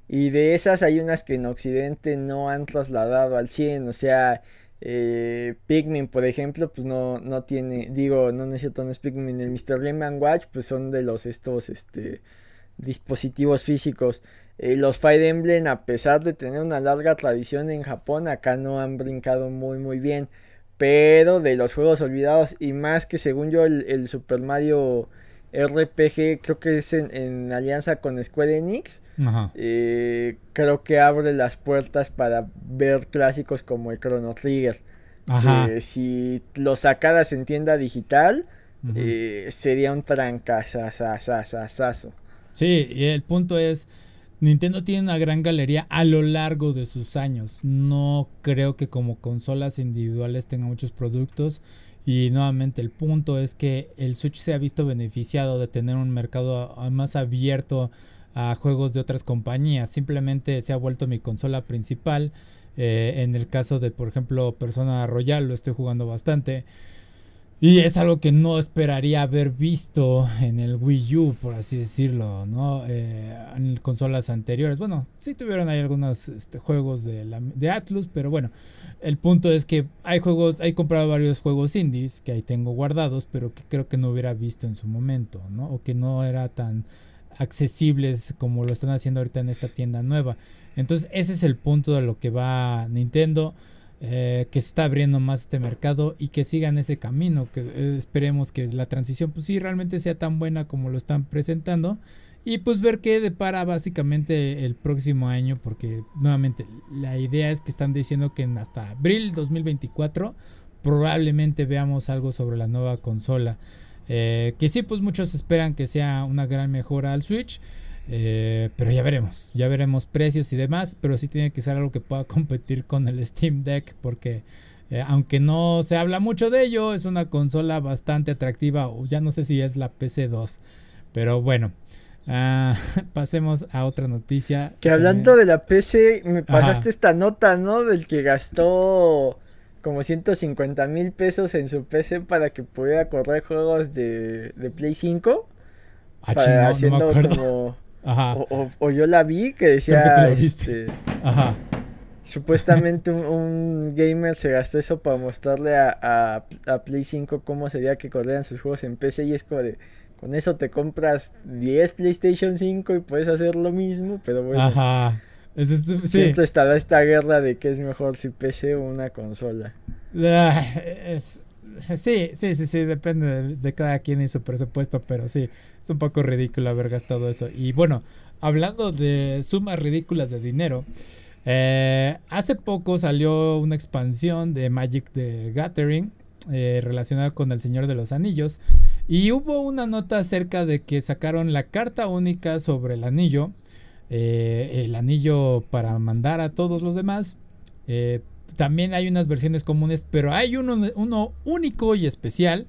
y de esas hay unas que en Occidente no han trasladado al 100, o sea, eh, Pikmin, por ejemplo, pues no, no tiene, digo, no, no es cierto, no es Pikmin, el Mr. Game Watch, pues son de los estos, este, dispositivos físicos. Eh, los Fire Emblem, a pesar de tener una larga tradición en Japón, acá no han brincado muy, muy bien. Pero de los juegos olvidados, y más que según yo, el, Super Mario RPG, creo que es en, alianza con Square Enix, eh, creo que abre las puertas para ver clásicos como el Chrono Trigger. si lo sacaras en tienda digital, eh, sería un trancazazazazazo. Sí, y el punto es, Nintendo tiene una gran galería a lo largo de sus años. No creo que como consolas individuales tenga muchos productos. Y nuevamente el punto es que el Switch se ha visto beneficiado de tener un mercado más abierto a juegos de otras compañías. Simplemente se ha vuelto mi consola principal. Eh, en el caso de, por ejemplo, Persona Royal, lo estoy jugando bastante. Y es algo que no esperaría haber visto en el Wii U, por así decirlo, ¿no? Eh, en consolas anteriores. Bueno, sí tuvieron ahí algunos este, juegos de, la, de Atlus, pero bueno, el punto es que hay juegos, he comprado varios juegos indies que ahí tengo guardados, pero que creo que no hubiera visto en su momento, ¿no? O que no era tan accesibles como lo están haciendo ahorita en esta tienda nueva. Entonces ese es el punto de lo que va Nintendo. Eh, que se está abriendo más este mercado y que sigan ese camino, que eh, esperemos que la transición pues sí realmente sea tan buena como lo están presentando y pues ver qué depara básicamente el próximo año porque nuevamente la idea es que están diciendo que hasta abril 2024 probablemente veamos algo sobre la nueva consola. Eh, que sí pues muchos esperan que sea una gran mejora al Switch eh, pero ya veremos, ya veremos precios y demás, pero sí tiene que ser algo que pueda competir con el Steam Deck porque eh, aunque no se habla mucho de ello, es una consola bastante atractiva, o ya no sé si es la PC2, pero bueno. Ah, pasemos a otra noticia. Que hablando de la PC, me pasaste esta nota, ¿no? Del que gastó como 150 mil pesos en su PC para que pudiera correr juegos de, de Play 5. Ah, no, me acuerdo. Ajá. O, yo la vi que decía. Este, Ajá. Supuestamente un, gamer se gastó eso para mostrarle a, a, Play 5 cómo sería que corrieran sus juegos en PC y es como de. Con eso te compras 10 PlayStation 5 y puedes hacer lo mismo, pero bueno. Ajá. Siempre estará esta guerra de qué es mejor si PC o una consola. Ah, es, Sí, sí, sí, sí, depende de, cada quien y su presupuesto, pero sí, es un poco ridículo haber gastado eso. Y bueno, hablando de sumas ridículas de dinero, eh, hace poco salió una expansión de Magic the Gathering eh, relacionada con el Señor de los Anillos y hubo una nota acerca de que sacaron la carta única sobre el anillo, eh, el anillo para mandar a todos los demás. También hay unas versiones comunes, pero hay uno, uno único y especial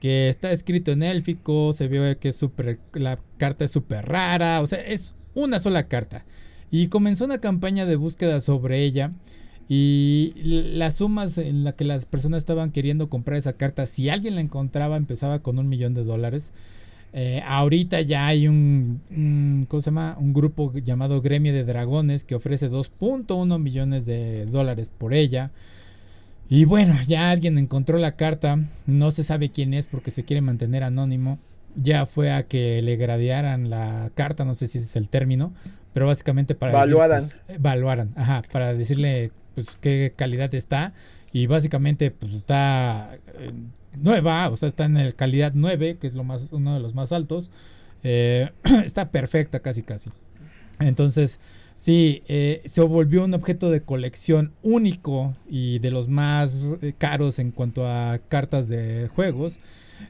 que está escrito en élfico, se ve que es super, la carta es súper rara, o sea, es una sola carta. Y comenzó una campaña de búsqueda sobre ella. Y las sumas en las que las personas estaban queriendo comprar esa carta, si alguien la encontraba, empezaba con un millón de dólares. Eh, ahorita ya hay un, ¿cómo se llama? un grupo llamado Gremio de Dragones que ofrece 2.1 millones de dólares por ella. Y bueno, ya alguien encontró la carta, no se sabe quién es porque se quiere mantener anónimo. Ya fue a que le gradearan la carta, no sé si ese es el término, pero básicamente para evaluaran, evaluaran, ajá, para decirle pues qué calidad está y básicamente pues está nueva, o sea, está en el calidad 9, que es lo más, uno de los más altos. Eh, está perfecta casi casi. Entonces Sí, eh, se volvió un objeto de colección único y de los más eh, caros en cuanto a cartas de juegos.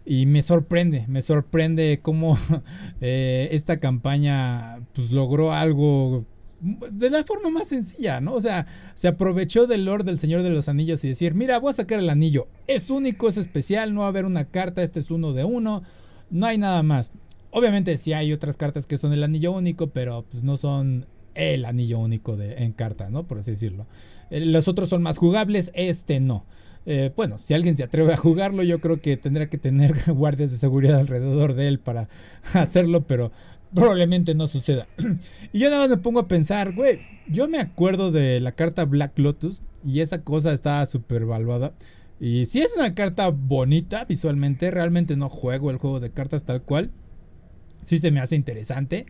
Y me sorprende, me sorprende cómo esta campaña pues, logró algo de la forma más sencilla, ¿no? O sea, se aprovechó del lore del Señor de los Anillos y decir, mira, voy a sacar el anillo. Es único, es especial, no va a haber una carta, este es uno de uno, no hay nada más. Obviamente sí hay otras cartas que son el anillo único, pero pues no son el anillo único de, en carta, ¿no? Por así decirlo. Eh, los otros son más jugables, este no. Eh, bueno, si alguien se atreve a jugarlo, yo creo que tendrá que tener guardias de seguridad alrededor de él para hacerlo, pero probablemente no suceda. y yo nada más me pongo a pensar, güey, yo me acuerdo de la carta Black Lotus y esa cosa estaba súper valuada. Y si es una carta bonita visualmente, realmente no juego el juego de cartas tal cual. Sí se me hace interesante.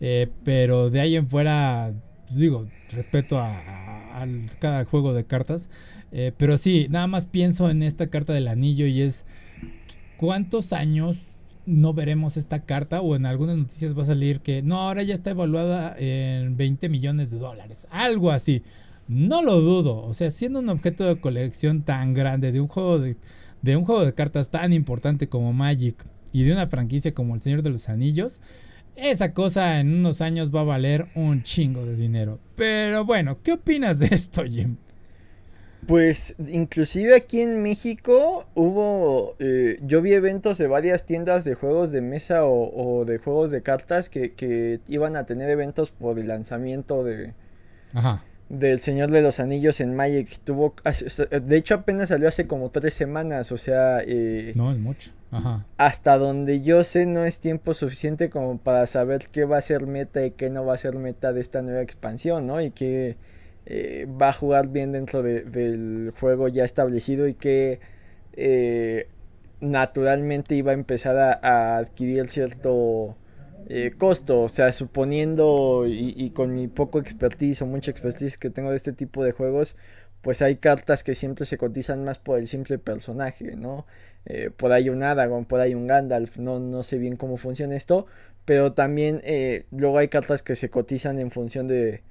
Eh, pero de ahí en fuera, pues digo, respeto a, cada juego de cartas. Eh, pero sí, nada más pienso en esta carta del anillo y es cuántos años no veremos esta carta o en algunas noticias va a salir que no, ahora ya está evaluada en 20 millones de dólares. Algo así. No lo dudo. O sea, siendo un objeto de colección tan grande de un juego de, de un juego de cartas tan importante como Magic y de una franquicia como El Señor de los Anillos, esa cosa en unos años va a valer un chingo de dinero. Pero bueno, ¿qué opinas de esto, Jim? Pues inclusive aquí en México hubo, eh, yo vi eventos de varias tiendas de juegos de mesa o, de juegos de cartas que, iban a tener eventos por el lanzamiento de del Señor de los Anillos en Magic. Tuvo, de hecho apenas salió hace como tres semanas, o sea... Eh, no es mucho. Ajá. Hasta donde yo sé no es tiempo suficiente como para saber qué va a ser meta y qué no va a ser meta de esta nueva expansión, ¿no? Y qué eh, va a jugar bien dentro del juego ya establecido y que eh, naturalmente iba a empezar a, adquirir cierto eh, costo. O sea, suponiendo y, con mi poco expertise o mucha expertise que tengo de este tipo de juegos, pues hay cartas que siempre se cotizan más por el simple personaje, ¿no? por ahí un Aragorn, por ahí un Gandalf, no, no sé bien cómo funciona esto, pero también luego hay cartas que se cotizan en función de,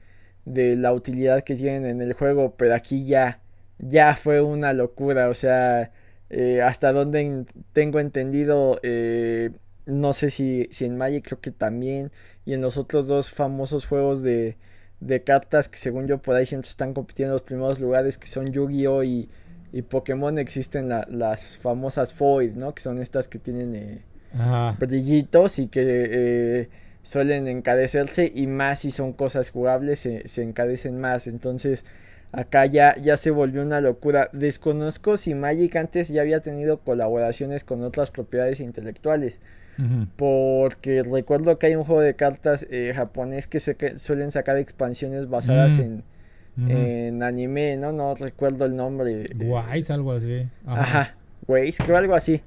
de la utilidad que tienen en el juego, pero aquí ya, ya fue una locura, o sea, eh, hasta donde tengo entendido, eh, no sé si, si en Magic creo que también, y en los otros dos famosos juegos de, de cartas que según yo por ahí siempre están compitiendo en los primeros lugares, que son Yu-Gi-Oh! Y, y Pokémon, existen las famosas Foil, ¿no? Que son estas que tienen eh, brillitos y que suelen encarecerse y más si son cosas jugables se, se encarecen más. Entonces acá ya, ya se volvió una locura. Desconozco si Magic antes ya había tenido colaboraciones con otras propiedades intelectuales. Porque recuerdo que hay un juego de cartas eh, japonés que, se, suelen sacar expansiones basadas mm. en, en anime, ¿no? No recuerdo el nombre. Wise, algo así. Ajá, Wise, creo algo así.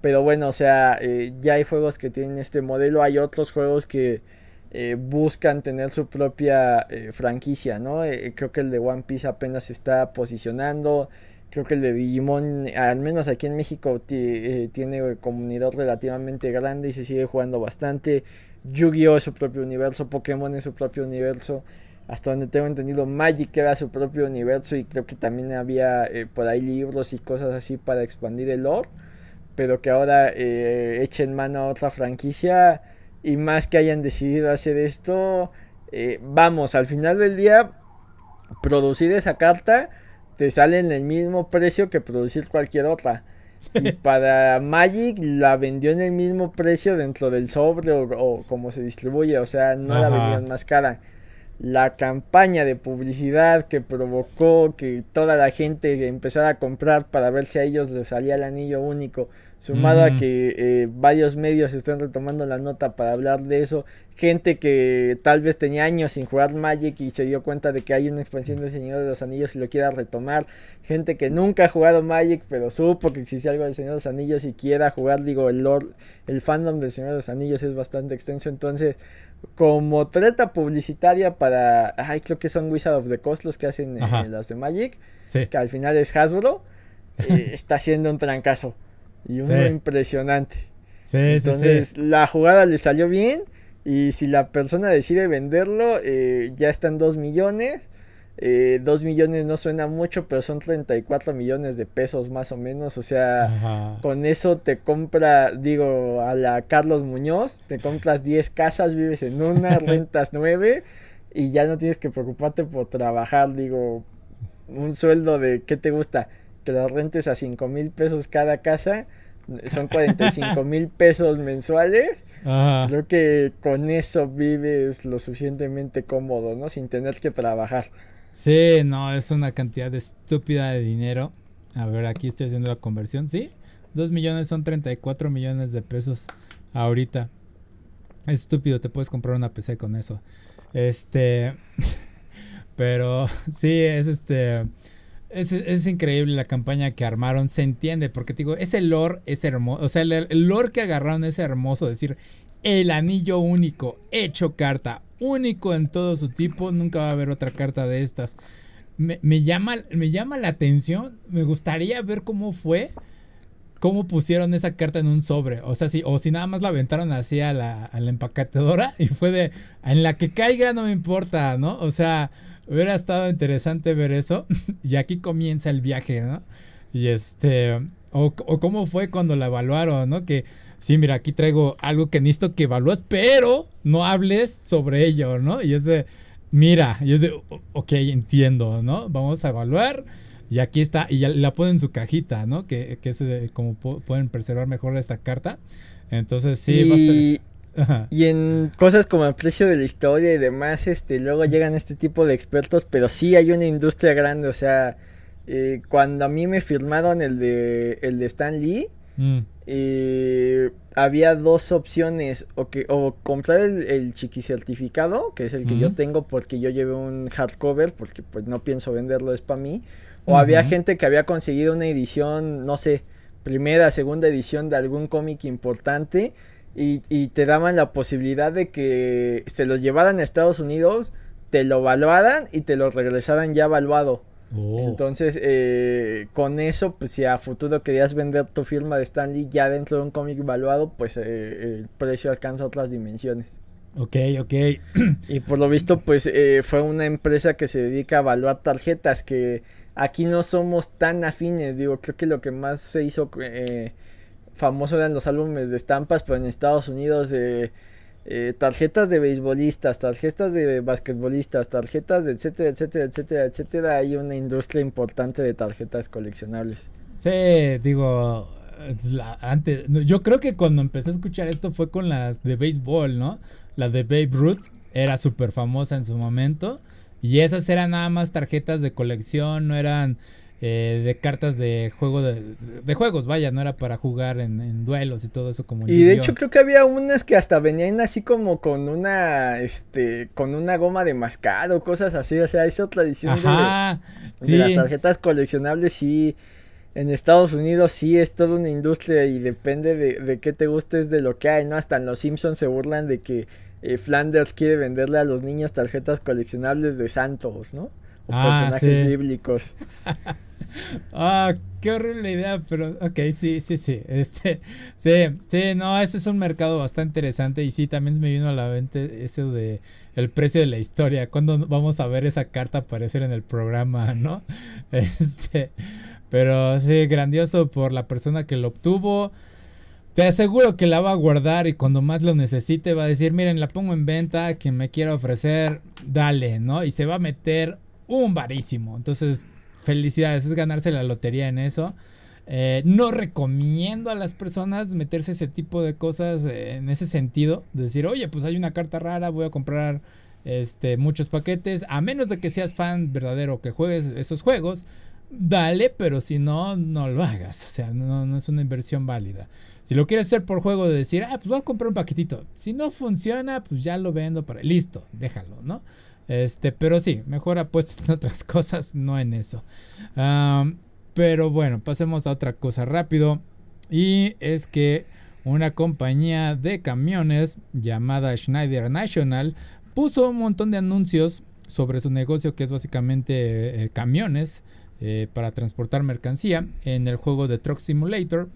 Pero bueno, o sea, eh, ya hay juegos que tienen este modelo, hay otros juegos que eh, buscan tener su propia eh, franquicia, ¿no? creo que el de One Piece apenas se está posicionando, creo que el de Digimon, al menos aquí en México, tiene comunidad relativamente grande y se sigue jugando bastante. Yu-Gi-Oh es su propio universo, Pokémon es su propio universo. Hasta donde tengo entendido, Magic era su propio universo y creo que también había por ahí libros y cosas así para expandir el lore pero que ahora eh, echen mano a otra franquicia y más que hayan decidido hacer esto, eh, vamos, al final del día, producir esa carta te sale en el mismo precio que producir cualquier otra. Y para Magic la vendió en el mismo precio dentro del sobre o, como se distribuye, o sea, no la vendían más cara. La campaña de publicidad que provocó que toda la gente empezara a comprar para ver si a ellos les salía el anillo único, sumado a que eh, varios medios están retomando la nota para hablar de eso, gente que tal vez tenía años sin jugar Magic y se dio cuenta de que hay una expansión del Señor de los Anillos y lo quiera retomar, gente que nunca ha jugado Magic pero supo que existía algo del Señor de los Anillos y quiera jugar, digo, el Lord, el fandom del Señor de los Anillos es bastante extenso, entonces como treta publicitaria para. Ay, creo que son Wizard of the Coast los que hacen eh, las de Magic. Que al final es Hasbro. Eh, está haciendo un trancazo. Y uno impresionante. Sí, Entonces, la jugada le salió bien. Y si la persona decide venderlo, eh, ya están 2 millones. Eh, 2 millones no suena mucho, pero son 34 millones de pesos más o menos. O sea, con eso te compra, digo, a la Carlos Muñoz, te compras 10 casas, vives en una, rentas 9 y ya no tienes que preocuparte por trabajar. Digo, un sueldo de, ¿qué te gusta? Que lo rentes a 5 mil pesos cada casa, son 45 mil pesos mensuales. Creo que con eso vives lo suficientemente cómodo, ¿no? Sin tener que trabajar. Sí, no, es una cantidad estúpida de dinero. A ver, aquí estoy haciendo la conversión. Sí, 2 millones son 34 millones de pesos ahorita. Es estúpido, te puedes comprar una PC con eso. Este. pero sí, es este. Es, increíble la campaña que armaron, se entiende, porque te digo, ese lore es hermoso, o sea, el, el lore que agarraron es hermoso, decir, el anillo único, hecho carta, único en todo su tipo, nunca va a haber otra carta de estas. Me, llama, me llama la atención, me gustaría ver cómo fue, cómo pusieron esa carta en un sobre, o sea, si, o si nada más la aventaron así a la, a la empacatadora y fue de, en la que caiga no me importa, ¿no? O sea, hubiera estado interesante ver eso y aquí comienza el viaje, ¿no? Y este, o, o cómo fue cuando la evaluaron, ¿no? Que sí, mira, aquí traigo algo que necesito que evalúes, pero no hables sobre ello, ¿no? Y es de, mira, y es de, ok, entiendo, ¿no? Vamos a evaluar. Y aquí está, y ya la ponen en su cajita, ¿no? Que, que es como pueden preservar mejor esta carta. Entonces, sí, y, y en cosas como el precio de la historia y demás, este, luego llegan este tipo de expertos, pero sí hay una industria grande, o sea, eh, cuando a mí me firmaron el de, el de Stan Lee, mm. Eh, había dos opciones, o, que, o comprar el, el certificado, que es el que yo tengo porque yo llevé un hardcover, porque pues no pienso venderlo, es para mí. O había gente que había conseguido una edición, no sé, primera, segunda edición de algún cómic importante y, y, te daban la posibilidad de que se lo llevaran a Estados Unidos, te lo evaluaran y te lo regresaran ya evaluado. Oh. Entonces, eh, con eso, pues si a futuro querías vender tu firma de Stanley ya dentro de un cómic evaluado, pues eh, el precio alcanza otras dimensiones. Ok, ok. Y por lo visto, pues eh, fue una empresa que se dedica a evaluar tarjetas, que aquí no somos tan afines. Digo, creo que lo que más se hizo famoso eran los álbumes de estampas, pero en Estados Unidos... Eh, tarjetas de beisbolistas, tarjetas de basquetbolistas, tarjetas de etcétera, etcétera, etcétera, etcétera. Hay una industria importante de tarjetas coleccionables. Sí, digo, antes, yo creo que cuando empecé a escuchar esto fue con las de béisbol, ¿no? La de Babe Ruth era súper famosa en su momento. Y esas eran nada más tarjetas de colección, no eran eh, de cartas de juego de, juegos, vaya, no era para jugar en, duelos y todo eso como Y de hecho creo que había unas que hasta venían así como con una este con una goma de mascado, cosas así, o sea, esa tradición de, las tarjetas coleccionables sí en Estados Unidos sí es toda una industria y depende de, de qué te gustes de lo que hay, ¿no? Hasta en los Simpsons se burlan de que eh, Flanders quiere venderle a los niños tarjetas coleccionables de santos, ¿no? O ah, personajes bíblicos. ah, qué horrible idea, pero ok, sí, sí, sí. Este, sí, sí, no, ese es un mercado bastante interesante y sí, también me vino a la mente eso de el precio de la historia. ¿Cuándo vamos a ver esa carta aparecer en el programa, no? Este, pero sí, grandioso por la persona que lo obtuvo. Te aseguro que la va a guardar y cuando más lo necesite va a decir, miren, la pongo en venta, quien me quiera ofrecer, dale, ¿no? Y se va a meter un varísimo. Entonces, felicidades, es ganarse la lotería en eso. Eh, no recomiendo a las personas meterse ese tipo de cosas eh, en ese sentido. Decir, oye, pues hay una carta rara, voy a comprar este, muchos paquetes. A menos de que seas fan verdadero que juegues esos juegos, dale, pero si no, no lo hagas. O sea, no, no es una inversión válida. Si lo quieres hacer por juego de decir, ah, pues voy a comprar un paquetito. Si no funciona, pues ya lo vendo para. Listo, déjalo, ¿no? Este, pero sí, mejor apuesta en otras cosas, no en eso. pero bueno, pasemos a otra cosa rápido. Y es que una compañía de camiones llamada Schneider National puso un montón de anuncios sobre su negocio que es básicamente eh, camiones eh, para transportar mercancía en el juego de Truck Simulator.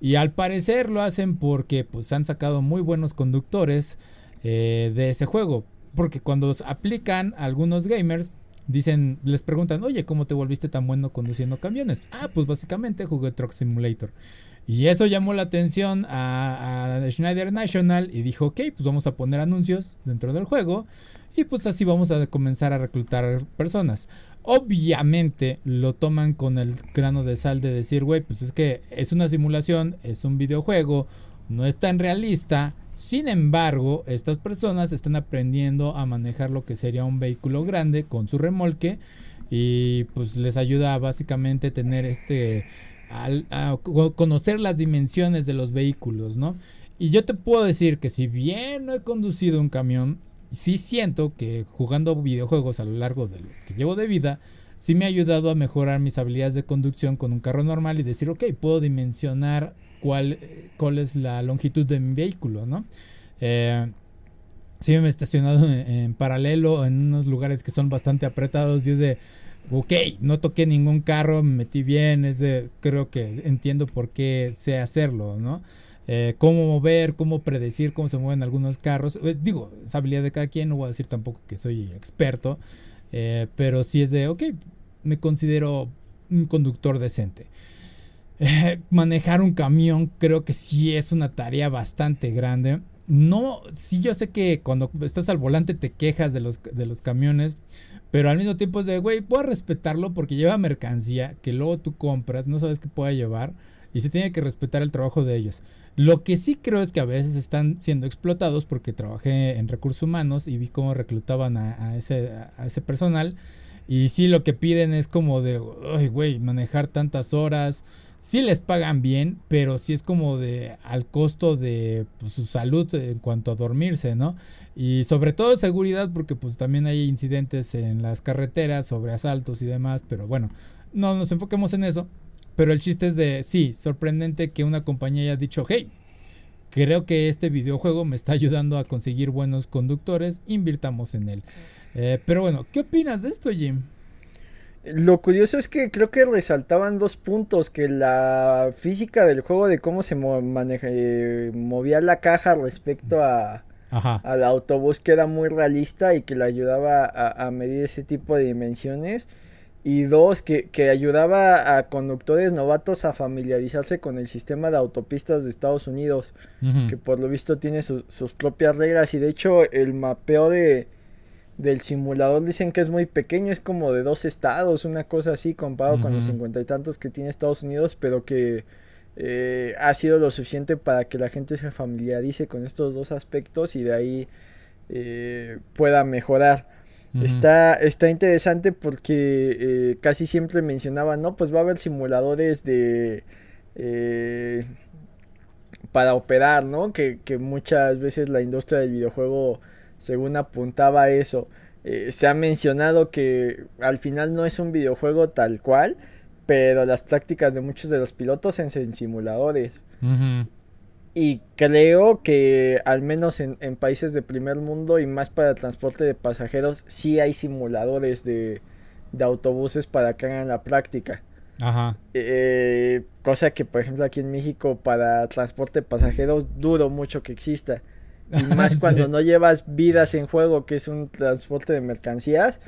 Y al parecer lo hacen porque pues han sacado muy buenos conductores eh, de ese juego. Porque cuando aplican algunos gamers, dicen, les preguntan, oye, ¿cómo te volviste tan bueno conduciendo camiones? Ah, pues básicamente jugué Truck Simulator. Y eso llamó la atención a, Schneider National y dijo, ok, pues vamos a poner anuncios dentro del juego y pues así vamos a comenzar a reclutar personas. Obviamente lo toman con el grano de sal de decir, güey, pues es que es una simulación, es un videojuego, no es tan realista. Sin embargo, estas personas están aprendiendo a manejar lo que sería un vehículo grande con su remolque y pues les ayuda básicamente tener este a conocer las dimensiones de los vehículos, ¿no? Y yo te puedo decir que si bien no he conducido un camión, sí siento que jugando videojuegos a lo largo de lo que llevo de vida, sí me ha ayudado a mejorar mis habilidades de conducción con un carro normal y decir, ok, puedo dimensionar cuál, cuál es la longitud de mi vehículo, ¿no? Eh, sí me he estacionado en, paralelo en unos lugares que son bastante apretados y es de, ok, no toqué ningún carro, me metí bien, es de, creo que entiendo por qué sé hacerlo, ¿no? Eh, cómo mover, cómo predecir cómo se mueven algunos carros. Eh, digo, es habilidad de cada quien, no voy a decir tampoco que soy experto, eh, pero sí es de, ok, me considero un conductor decente. manejar un camión creo que sí es una tarea bastante grande. No, sí yo sé que cuando estás al volante te quejas de los, de los camiones, pero al mismo tiempo es de, güey, puedo respetarlo porque lleva mercancía que luego tú compras, no sabes qué pueda llevar y se tiene que respetar el trabajo de ellos. Lo que sí creo es que a veces están siendo explotados porque trabajé en recursos humanos y vi cómo reclutaban a, ese, a ese personal. Y sí lo que piden es como de, güey, manejar tantas horas. Sí les pagan bien, pero sí es como de al costo de pues, su salud en cuanto a dormirse, ¿no? Y sobre todo seguridad, porque pues también hay incidentes en las carreteras sobre asaltos y demás, pero bueno, no nos enfoquemos en eso. Pero el chiste es de, sí, sorprendente que una compañía haya dicho, hey, creo que este videojuego me está ayudando a conseguir buenos conductores, invirtamos en él. Eh, pero bueno, ¿qué opinas de esto, Jim? Lo curioso es que creo que resaltaban dos puntos, que la física del juego de cómo se maneja, movía la caja respecto a, al autobús queda muy realista y que le ayudaba a, medir ese tipo de dimensiones. Y dos, que, ayudaba a conductores novatos a familiarizarse con el sistema de autopistas de Estados Unidos, que por lo visto tiene sus, propias reglas. Y de hecho el mapeo de, del simulador dicen que es muy pequeño, es como de dos estados, una cosa así, comparado con los cincuenta y tantos que tiene Estados Unidos, pero que eh, ha sido lo suficiente para que la gente se familiarice con estos dos aspectos y de ahí eh, pueda mejorar. está, está interesante porque eh, casi siempre mencionaba, no, pues va a haber simuladores de... para operar, ¿no? Que, que, muchas veces la industria del videojuego, según apuntaba eso, se ha mencionado que al final no es un videojuego tal cual, pero las prácticas de muchos de los pilotos en, simuladores. Y creo que al menos en, países de primer mundo y más para el transporte de pasajeros, sí hay simuladores de, autobuses para que hagan la práctica. Ajá. Eh, cosa que, por ejemplo, aquí en México para transporte de pasajeros dudo mucho que exista. Y más cuando no llevas vidas en juego, que es un transporte de mercancías,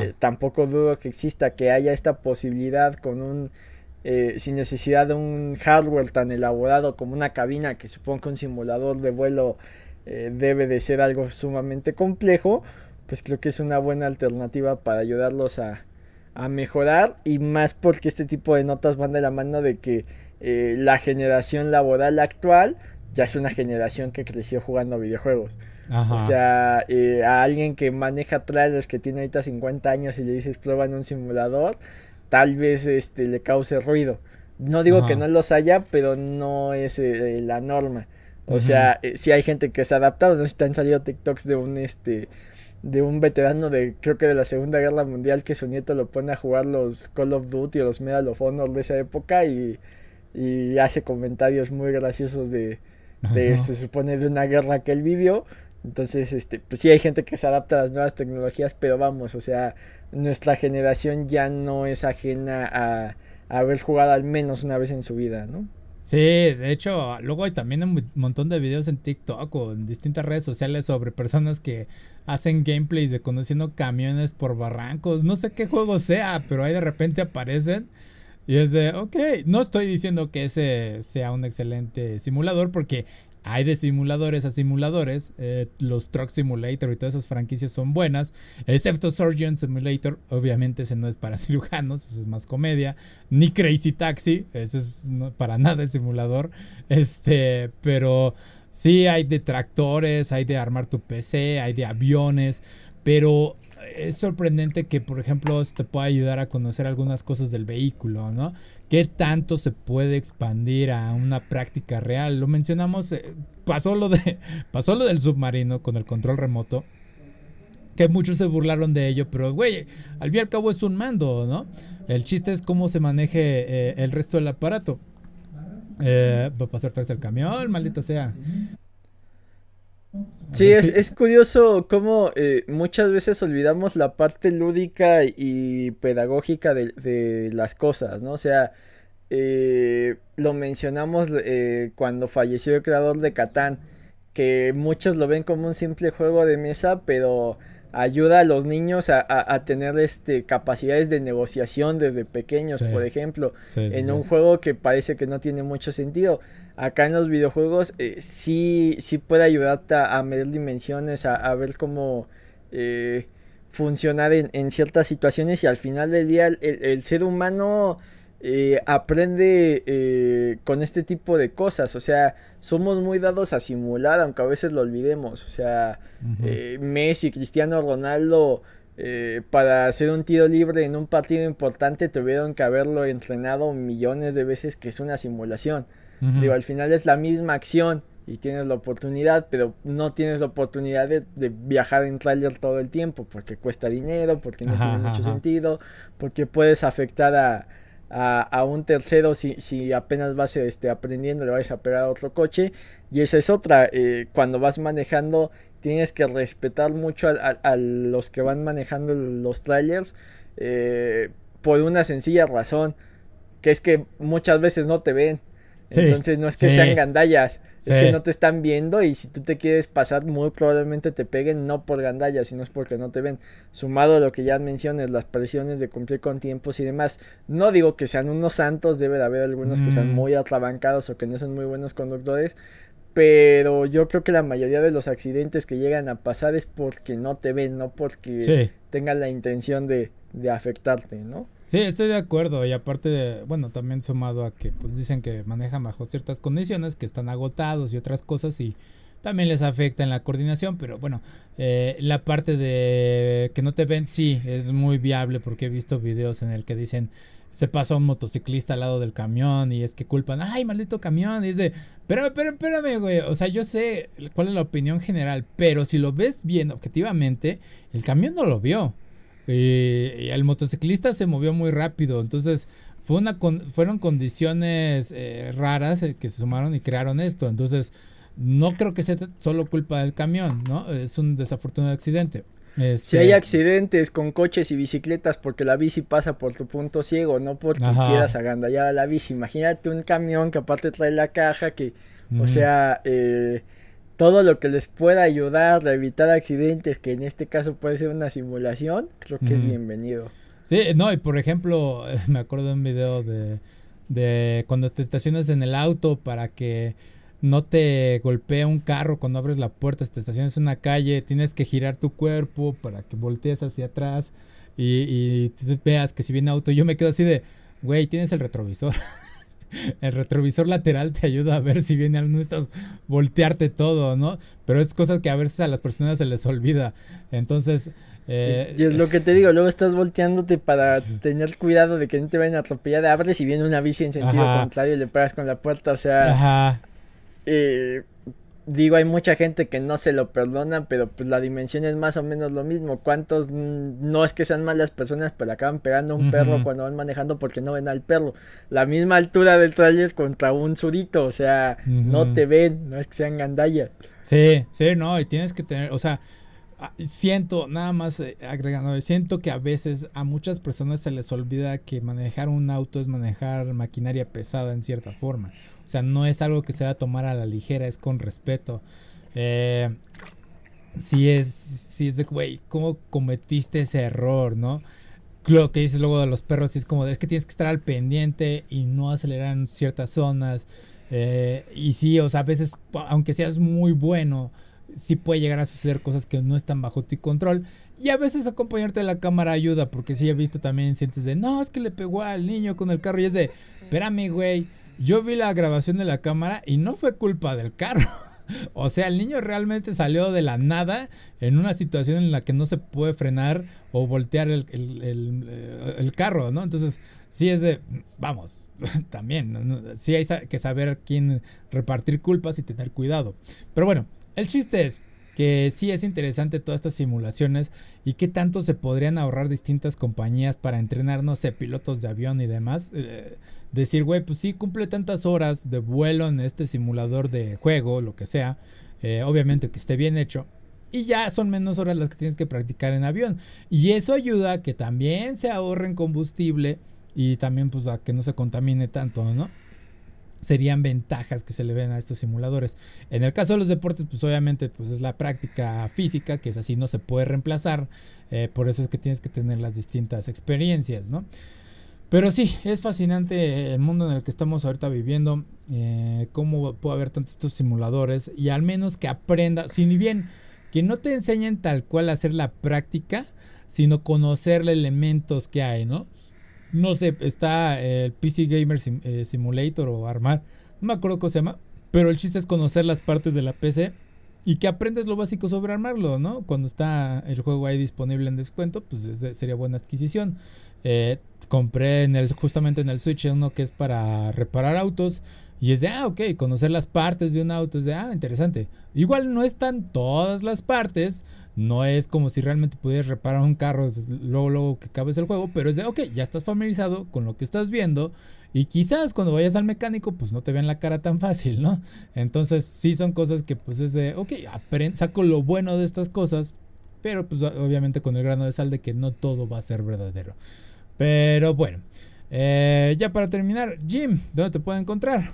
eh, tampoco dudo que exista, que haya esta posibilidad con un, eh, sin necesidad de un hardware tan elaborado como una cabina, que supongo que un simulador de vuelo eh, debe de ser algo sumamente complejo, pues creo que es una buena alternativa para ayudarlos a, a mejorar. Y más porque este tipo de notas van de la mano de que la generación laboral actual ya es una generación que creció jugando videojuegos. O sea, eh, a alguien que maneja trailers que tiene ahorita 50 años y le dices prueba en un simulador, tal vez este le cause ruido. No digo que no los haya, pero no es eh, la norma. O sea, eh, si hay gente que se ha adaptado, no sé si han salido TikToks de un este de un veterano de creo que de la Segunda Guerra Mundial que su nieto lo pone a jugar los Call of Duty o los Medal of Honor de esa época y, y hace comentarios muy graciosos de, se supone de una guerra que él vivió. Entonces, este, pues sí hay gente que se adapta a las nuevas tecnologías, pero vamos, o sea, nuestra generación ya no es ajena a, haber jugado al menos una vez en su vida, ¿no? Sí, de hecho, luego hay también un montón de videos en TikTok o en distintas redes sociales sobre personas que hacen gameplays de conduciendo camiones por barrancos. No sé qué juego sea, pero ahí de repente aparecen. Y es de, ok, no estoy diciendo que ese sea un excelente simulador porque hay de simuladores a simuladores. Eh, los Truck Simulator y todas esas franquicias son buenas. Excepto Surgeon Simulator. Obviamente ese no es para cirujanos. Ese es más comedia. Ni Crazy Taxi. Ese es para nada de simulador. Este. Pero sí hay de tractores. Hay de armar tu PC. Hay de aviones. Pero es sorprendente que, por ejemplo, esto te pueda ayudar a conocer algunas cosas del vehículo, ¿no? ¿Qué tanto se puede expandir a una práctica real? Lo mencionamos, eh, pasó, lo de, pasó lo del submarino con el control remoto, que muchos se burlaron de ello, pero, güey, al fin y al cabo es un mando, ¿no? El chiste es cómo se maneje eh, el resto del aparato. Eh, va a pasar atrás el camión, maldita sea. Sí, es, es, curioso cómo eh, muchas veces olvidamos la parte lúdica y pedagógica de, las cosas, ¿no? O sea, eh, lo mencionamos eh, cuando falleció el creador de Catán, que muchos lo ven como un simple juego de mesa, pero ayuda a los niños a, tener este, capacidades de negociación desde pequeños, por ejemplo, en un juego que parece que no tiene mucho sentido. Acá en los videojuegos eh, sí, sí puede ayudarte a, medir dimensiones, a, ver cómo eh, funcionar en, ciertas situaciones y al final del día el ser humano eh, aprende eh, con este tipo de cosas. O sea, somos muy dados a simular, aunque a veces lo olvidemos. O sea, eh, Messi, Cristiano Ronaldo, para hacer un tiro libre en un partido importante tuvieron que haberlo entrenado millones de veces, que es una simulación. Digo, al final es la misma acción y tienes la oportunidad, pero no tienes la oportunidad de, viajar en trailer todo el tiempo, porque cuesta dinero, porque no tiene mucho sentido, porque puedes afectar a a, un tercero si, si apenas vas este, aprendiendo, le vas a pegar a otro coche. Y esa es otra, eh, cuando vas manejando tienes que respetar mucho a, los que van manejando los trailers eh, por una sencilla razón, que es que muchas veces no te ven. Entonces no es que sean gandallas, es que no te están viendo y si tú te quieres pasar muy probablemente te peguen no por gandallas, sino es porque no te ven. Sumado a lo que ya mencionas, las presiones de cumplir con tiempos y demás. No digo que sean unos santos, debe de haber algunos que sean mm. muy atrabancados o que no son muy buenos conductores, pero yo creo que la mayoría de los accidentes que llegan a pasar es porque no te ven, no porque tengan la intención de, de afectarte, ¿no? Sí, estoy de acuerdo y aparte, de, bueno, también sumado a que pues dicen que manejan bajo ciertas condiciones, que están agotados y otras cosas y también les afecta en la coordinación, pero bueno, eh, la parte de que no te ven sí es muy viable porque he visto videos en el que dicen se pasa un motociclista al lado del camión y es que culpan, ay, maldito camión, y dice, espérame, espérame, espérame, güey, o sea, yo sé cuál es la opinión general, pero si lo ves bien objetivamente, el camión no lo vio. Y, el motociclista se movió muy rápido. Entonces, fue una fueron condiciones eh, raras eh, que se sumaron y crearon esto. Entonces, no creo que sea solo culpa del camión, ¿no? Es un desafortunado accidente. Si hay este accidentes con coches y bicicletas porque la bici pasa por tu punto ciego, no porque quieras agandallar a la bici. Imagínate un camión que aparte trae la caja que, o sea, eh, todo lo que les pueda ayudar a evitar accidentes, que en este caso puede ser una simulación, creo que es bienvenido. Sí, no, y por ejemplo, me acuerdo de un video de, de cuando te estacionas en el auto para que no te golpee un carro cuando abres la puerta, si te estacionas en una calle, tienes que girar tu cuerpo para que voltees hacia atrás y, y veas que si viene auto, yo me quedo así de, güey, tienes el retrovisor. el retrovisor lateral te ayuda a ver si viene alguno de estos, voltearte todo, ¿no? Pero es cosas que a veces a las personas se les olvida. Entonces... Eh, y es lo que te digo, luego estás volteándote para tener cuidado de que no te vayan a atropellar, abres y viene una bici en sentido contrario y le pegas con la puerta, o sea... Ajá. Eh, digo, hay mucha gente que no se lo perdona, pero pues la dimensión es más o menos lo mismo. ¿Cuántos no es que sean malas personas, pero acaban pegando a un perro cuando van manejando porque no ven al perro? La misma altura del tráiler contra un surito, o sea, no te ven, no es que sean gandallas. Sí, sí, no, y tienes que tener, o sea, Ah, siento, nada más eh, agregando, siento que a veces a muchas personas se les olvida que manejar un auto es manejar maquinaria pesada en cierta forma. O sea, no es algo que se va a tomar a la ligera, es con respeto. Eh, si es, si es de, güey, ¿cómo cometiste ese error, no? Lo que dices luego de los perros es como, es que tienes que estar al pendiente y no acelerar en ciertas zonas. Eh, y sí, o sea, a veces, aunque seas muy bueno, sí puede llegar a suceder cosas que no están bajo tu control. Y a veces acompañarte de la cámara ayuda, porque sí he visto también sientes de, no, es que le pegó al niño con el carro. Y es de, espérame, güey, yo vi la grabación de la cámara y no fue culpa del carro. o sea, el niño realmente salió de la nada en una situación en la que no se puede frenar o voltear el, el carro, ¿no? Entonces, sí es de, vamos, también, sí hay que saber quién repartir culpas y tener cuidado. Pero bueno, el chiste es que sí es interesante todas estas simulaciones y qué tanto se podrían ahorrar distintas compañías para entrenar, no sé, pilotos de avión y demás. Eh, decir, güey, pues sí, cumple tantas horas de vuelo en este simulador de juego, lo que sea. Eh, obviamente que esté bien hecho. Y ya son menos horas las que tienes que practicar en avión. Y eso ayuda a que también se ahorren combustible y también pues a que no se contamine tanto, ¿no? Serían ventajas que se le ven a estos simuladores. En el caso de los deportes, pues obviamente pues es la práctica física, que es así, no se puede reemplazar. Eh, por eso es que tienes que tener las distintas experiencias, ¿no? Pero sí, es fascinante el mundo en el que estamos ahorita viviendo, eh, cómo puede haber tantos estos simuladores y al menos que aprenda, si ni bien que no te enseñen tal cual a hacer la práctica, sino conocer elementos que hay, ¿no? No sé, está el PC Gamer eh, Simulator o Armar. No me acuerdo cómo se llama. Pero el chiste es conocer las partes de la PC y que aprendes lo básico sobre armarlo, ¿no? Cuando está el juego ahí disponible en descuento, pues sería buena adquisición. Eh, compré en el, justamente en el Switch uno que es para reparar autos. Y es de, ah, ok, conocer las partes de un auto es de, ah, interesante. Igual no están todas las partes, no es como si realmente pudieras reparar un carro luego, luego que cabes el juego, pero es de, ok, ya estás familiarizado con lo que estás viendo y quizás cuando vayas al mecánico pues no te vean la cara tan fácil, ¿no? Entonces sí son cosas que pues es de, ok, saco lo bueno de estas cosas, pero pues obviamente con el grano de sal de que no todo va a ser verdadero. Pero bueno, eh, ya para terminar, Jim, ¿dónde te puedo encontrar?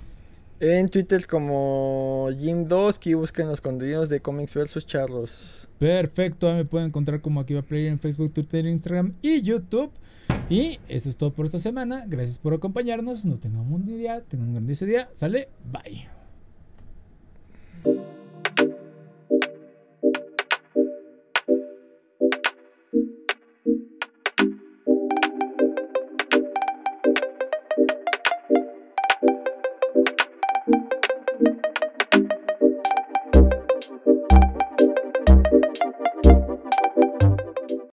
En Twitter como Jim2, que busquen los contenidos de Comics vs Charlos. Perfecto, me pueden encontrar como aquí va a Player en Facebook, Twitter, Instagram y YouTube. Y eso es todo por esta semana. Gracias por acompañarnos. No tengan un día, tengan un grandioso día. Sale, bye.